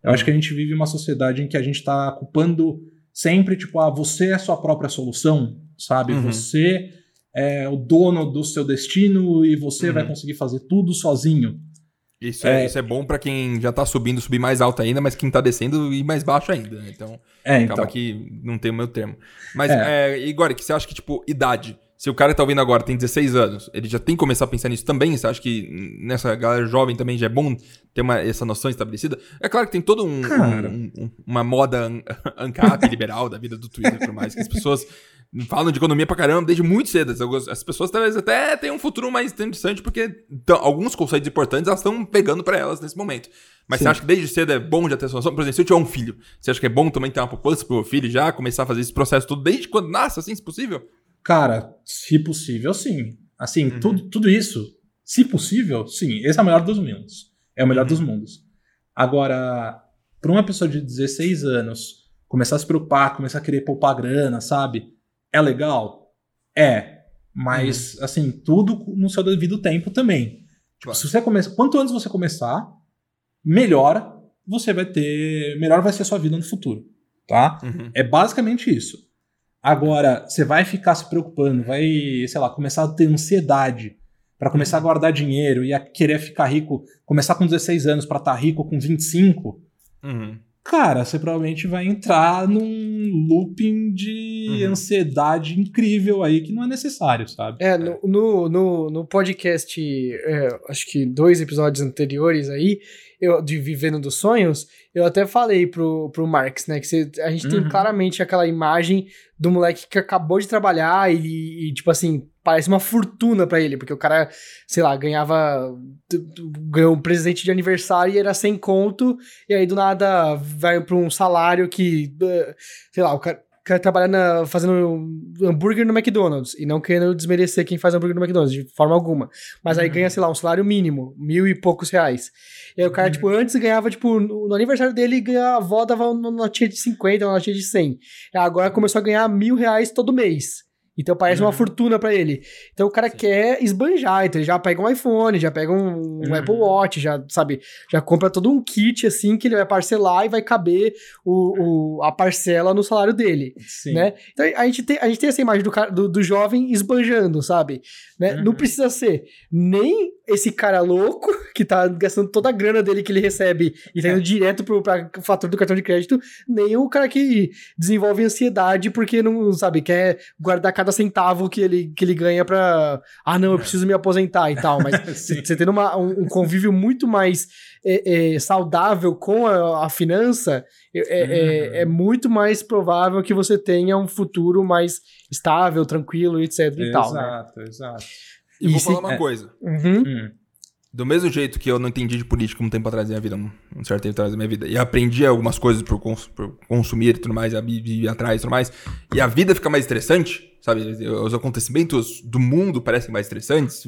Eu acho que a gente vive uma sociedade em que a gente está culpando sempre, tipo, ah, você é a sua própria solução, sabe? Uhum. Você é o dono do seu destino e você vai uhum. conseguir fazer tudo sozinho. Isso é, é, isso é bom para quem já tá subindo, subir mais alto ainda, mas quem tá descendo ir mais baixo ainda. Né? Então, é, acaba então. que não tem o meu termo. Mas, é. é, Igor, que você acha que, tipo, idade? Se o cara tá ouvindo agora, tem 16 anos, ele já tem que começar a pensar nisso também? Você acha que nessa galera jovem também já é bom ter uma, essa noção estabelecida? É claro que tem todo um, um, um uma moda ANCAP (laughs) liberal da vida do Twitter tudo mais, que as pessoas falam de economia pra caramba desde muito cedo. As pessoas talvez até têm um futuro mais interessante, porque alguns conceitos importantes elas estão pegando para elas nesse momento. Mas Sim. você acha que desde cedo é bom já ter essa noção? Por exemplo, se eu tiver um filho, você acha que é bom também ter uma poupança pro meu filho já, começar a fazer esse processo tudo desde quando nasce, assim, se possível? Cara, se possível, sim. Assim, uhum. tudo, tudo isso, se possível, sim. Esse é o melhor dos mundos. É o melhor uhum. dos mundos. Agora, para uma pessoa de 16 anos começar a se preocupar, começar a querer poupar grana, sabe? É legal? É. Mas, uhum. assim, tudo no seu devido tempo também. Tipo, se você começa, quanto antes você começar, melhor você vai ter. Melhor vai ser a sua vida no futuro. Tá? Uhum. É basicamente isso. Agora, você vai ficar se preocupando, vai, sei lá, começar a ter ansiedade para começar uhum. a guardar dinheiro e a querer ficar rico, começar com 16 anos para estar tá rico com 25. Uhum cara, você provavelmente vai entrar num looping de uhum. ansiedade incrível aí que não é necessário, sabe? É, no, no, no, no podcast, é, acho que dois episódios anteriores aí, eu, de Vivendo dos Sonhos, eu até falei pro, pro Marx, né, que você, a gente uhum. tem claramente aquela imagem do moleque que acabou de trabalhar e, e tipo assim, parece uma fortuna para ele, porque o cara, sei lá, ganhava ganhou um presente de aniversário e era sem conto, e aí do nada vai para um salário que, sei lá, o cara quer trabalhar na, fazendo hambúrguer no McDonald's e não querendo desmerecer quem faz hambúrguer no McDonald's de forma alguma. Mas aí uhum. ganha, sei lá, um salário mínimo, mil e poucos reais. E aí o cara, uhum. tipo, antes ganhava, tipo, no, no aniversário dele, a avó dava uma notinha de 50, uma notinha de 100. E agora começou a ganhar mil reais todo mês. Então parece uhum. uma fortuna para ele. Então o cara Sim. quer esbanjar, então ele já pega um iPhone, já pega um, um uhum. Apple Watch, já, sabe, já compra todo um kit assim que ele vai parcelar e vai caber o, o a parcela no salário dele, Sim. né? Então a gente tem, a gente tem essa imagem do, do, do jovem esbanjando, sabe? Né? Uhum. Não precisa ser nem esse cara louco (laughs) que tá gastando toda a grana dele que ele recebe e tá indo é. direto pro pra fator do cartão de crédito, nem o cara que desenvolve ansiedade porque não, sabe, quer guardar cada centavo que ele, que ele ganha pra. Ah, não, eu preciso me aposentar e tal. Mas (laughs) você tendo uma, um, um, convívio muito mais é, é, saudável com a, a finança, é, é, é, é, muito mais provável que você tenha um futuro mais estável, tranquilo, etc. E exato, tal. Né? Exato, exato. E vou falar uma coisa. Uhum. Hum. Do mesmo jeito que eu não entendi de política um tempo atrás da minha vida, um certo tempo atrás da minha vida, e aprendi algumas coisas por, cons por consumir e tudo mais, ir atrás e tudo mais, e a vida fica mais estressante, sabe? Os acontecimentos do mundo parecem mais estressantes,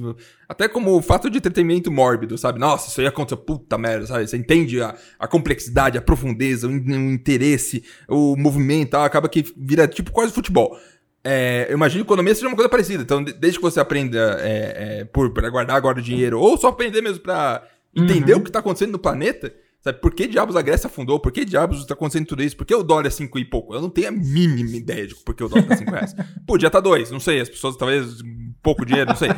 até como o fato de entretenimento mórbido, sabe? Nossa, isso aí aconteceu, puta merda, sabe? Você entende a, a complexidade, a profundeza, o, o interesse, o movimento, acaba que vira tipo quase futebol. É, eu imagino que economia seja uma coisa parecida. Então, desde que você aprenda é, é, por, para guardar agora o dinheiro, ou só aprender mesmo para entender uhum. o que está acontecendo no planeta, sabe? Por que diabos a Grécia afundou? Por que diabos está acontecendo tudo isso? Por que o dólar é 5 e pouco? Eu não tenho a mínima ideia de por que o dólar tá 5 reais. (laughs) Podia estar tá 2, não sei. As pessoas talvez pouco dinheiro, não sei.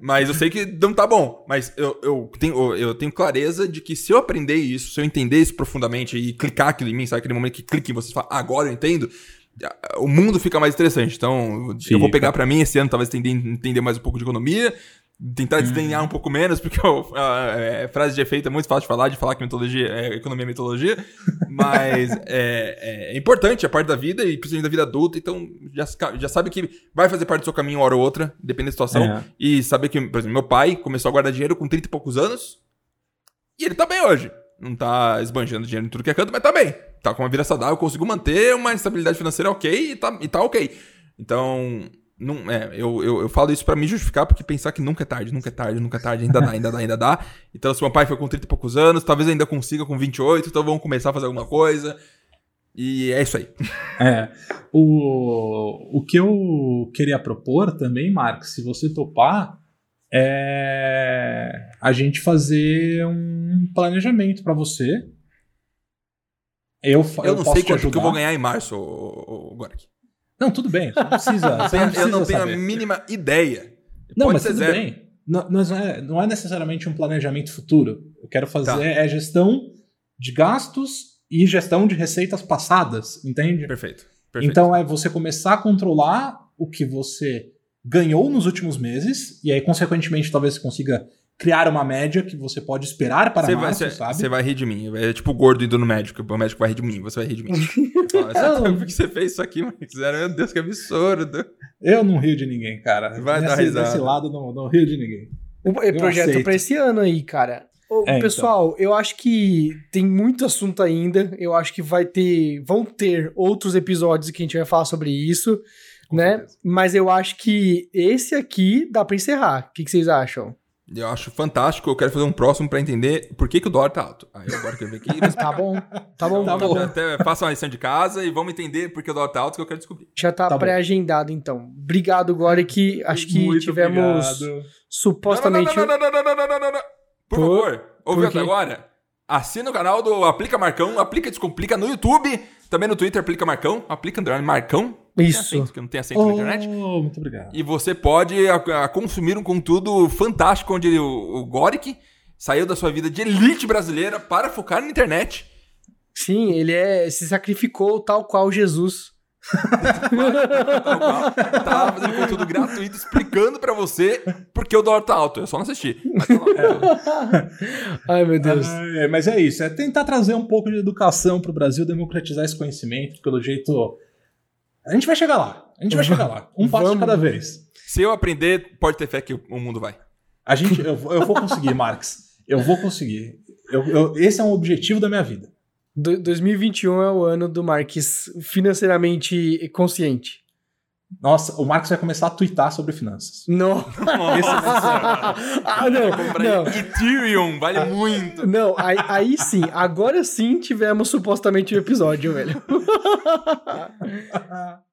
Mas eu sei que não tá bom. Mas eu, eu, tenho, eu tenho clareza de que se eu aprender isso, se eu entender isso profundamente e clicar aquilo em mim, sabe aquele momento que clica em você e fala, agora eu entendo o mundo fica mais interessante. Então, eu vou pegar pra mim esse ano, talvez entender, entender mais um pouco de economia, tentar desdenhar um pouco menos, (laughs) porque eu, a, é, frase de efeito é muito fácil de falar, de falar que metodologia, é, economia é metodologia, (laughs) mas é, é importante a parte da vida e principalmente da vida adulta, então já, já sabe que vai fazer parte do seu caminho uma hora ou outra, depende da situação, É. e saber que, por exemplo, meu pai começou a guardar dinheiro com 30 e poucos anos, e ele tá bem hoje. Não tá esbanjando dinheiro em tudo que é canto, mas tá bem. Tá com uma vida saudável, conseguiu manter uma estabilidade financeira ok e tá, e tá ok. Então, não, é, eu, eu, eu falo isso pra me justificar, porque pensar que nunca é tarde, nunca é tarde, nunca é tarde, ainda dá, ainda dá, ainda dá. Então, se meu pai foi com 30 e poucos anos, talvez ainda consiga com 28, então vamos começar a fazer alguma coisa. E é isso aí. É. O, o que eu queria propor também, Marcos, se você topar, é a gente fazer um planejamento pra você. Eu, fa- Eu, não posso sei quanto que ajudar. eu vou ganhar em março, Gork. Não, tudo bem. Não precisa. (laughs) Não Eu precisa não tenho saber. a mínima ideia. Não, Pode mas tudo zero. bem. Não, não é, não é necessariamente um planejamento futuro. Eu quero fazer Tá. é gestão de gastos e gestão de receitas passadas, entende? Perfeito. perfeito. Então é você começar a controlar o que você ganhou nos últimos meses e aí consequentemente talvez você consiga criar uma média que você pode esperar para Você vai, março, você, sabe? você vai rir de mim. É tipo o gordo indo no médico. O médico vai rir de mim. Você vai rir de mim. (laughs) Fala, Não. "Sabe Por que você fez isso aqui, Max? Meu Deus, que absurdo. Eu não rio de ninguém, cara. Vai dar Nesse, risada. Nesse lado não, não rio de ninguém. Um é projeto pra esse ano aí, cara. Ô, É, pessoal, eu acho que tem muito assunto ainda. Eu acho que vai ter. Vão ter outros episódios que a gente vai falar sobre isso, Com né? certeza. Mas eu acho que esse aqui dá pra encerrar. O que, que vocês acham? Eu acho fantástico. Eu quero fazer um próximo pra entender por que, que o dólar tá alto. Aí eu agora quero ver aqui. Mas... (laughs) Tá bom? Tá bom, Tá tá bom. Até faça uma lição de casa e vamos entender por que o dólar tá alto que eu quero descobrir. Já tá, Tá pré-agendado, então. Obrigado, Gore, que acho que Muito tivemos obrigado. supostamente. Não, não, não, não, não, não, não, não, não. Por, Por- favor, ouve por até agora. Assina o canal do Aplica Marcão, Aplica Descomplica no YouTube. Também no Twitter, Aplica Marcão. Aplica Underline Marcão. Tem Isso. acento, que não tem acento na internet. Oh, muito obrigado. E você pode a- a consumir um conteúdo fantástico onde o, o Goric saiu da sua vida de elite brasileira para focar na internet. Sim, ele é se sacrificou tal qual Jesus. Tal qual. Tá fazendo conteúdo gratuito explicando pra você por que o dólar tá alto. Eu só não assisti. Mas tá lá. Ai, meu Deus. É, mas é isso, é tentar trazer um pouco de educação pro Brasil, democratizar esse conhecimento, pelo jeito. A gente vai chegar lá. A gente vai chegar lá. Um passo de Vamos. cada vez. Se eu aprender, pode ter fé que o mundo vai. A gente, eu, vou- eu vou conseguir, (laughs) Marx. Eu vou conseguir. Eu- eu- esse é um objetivo da minha vida. Do- 2021 é o ano do Marques financeiramente consciente. Nossa, o Marx vai começar a twittar sobre finanças. Não. Ser- (laughs) ah, não. Não. Ethereum, vale muito. Não, aí, aí sim, agora sim tivemos supostamente o episódio, velho. (laughs)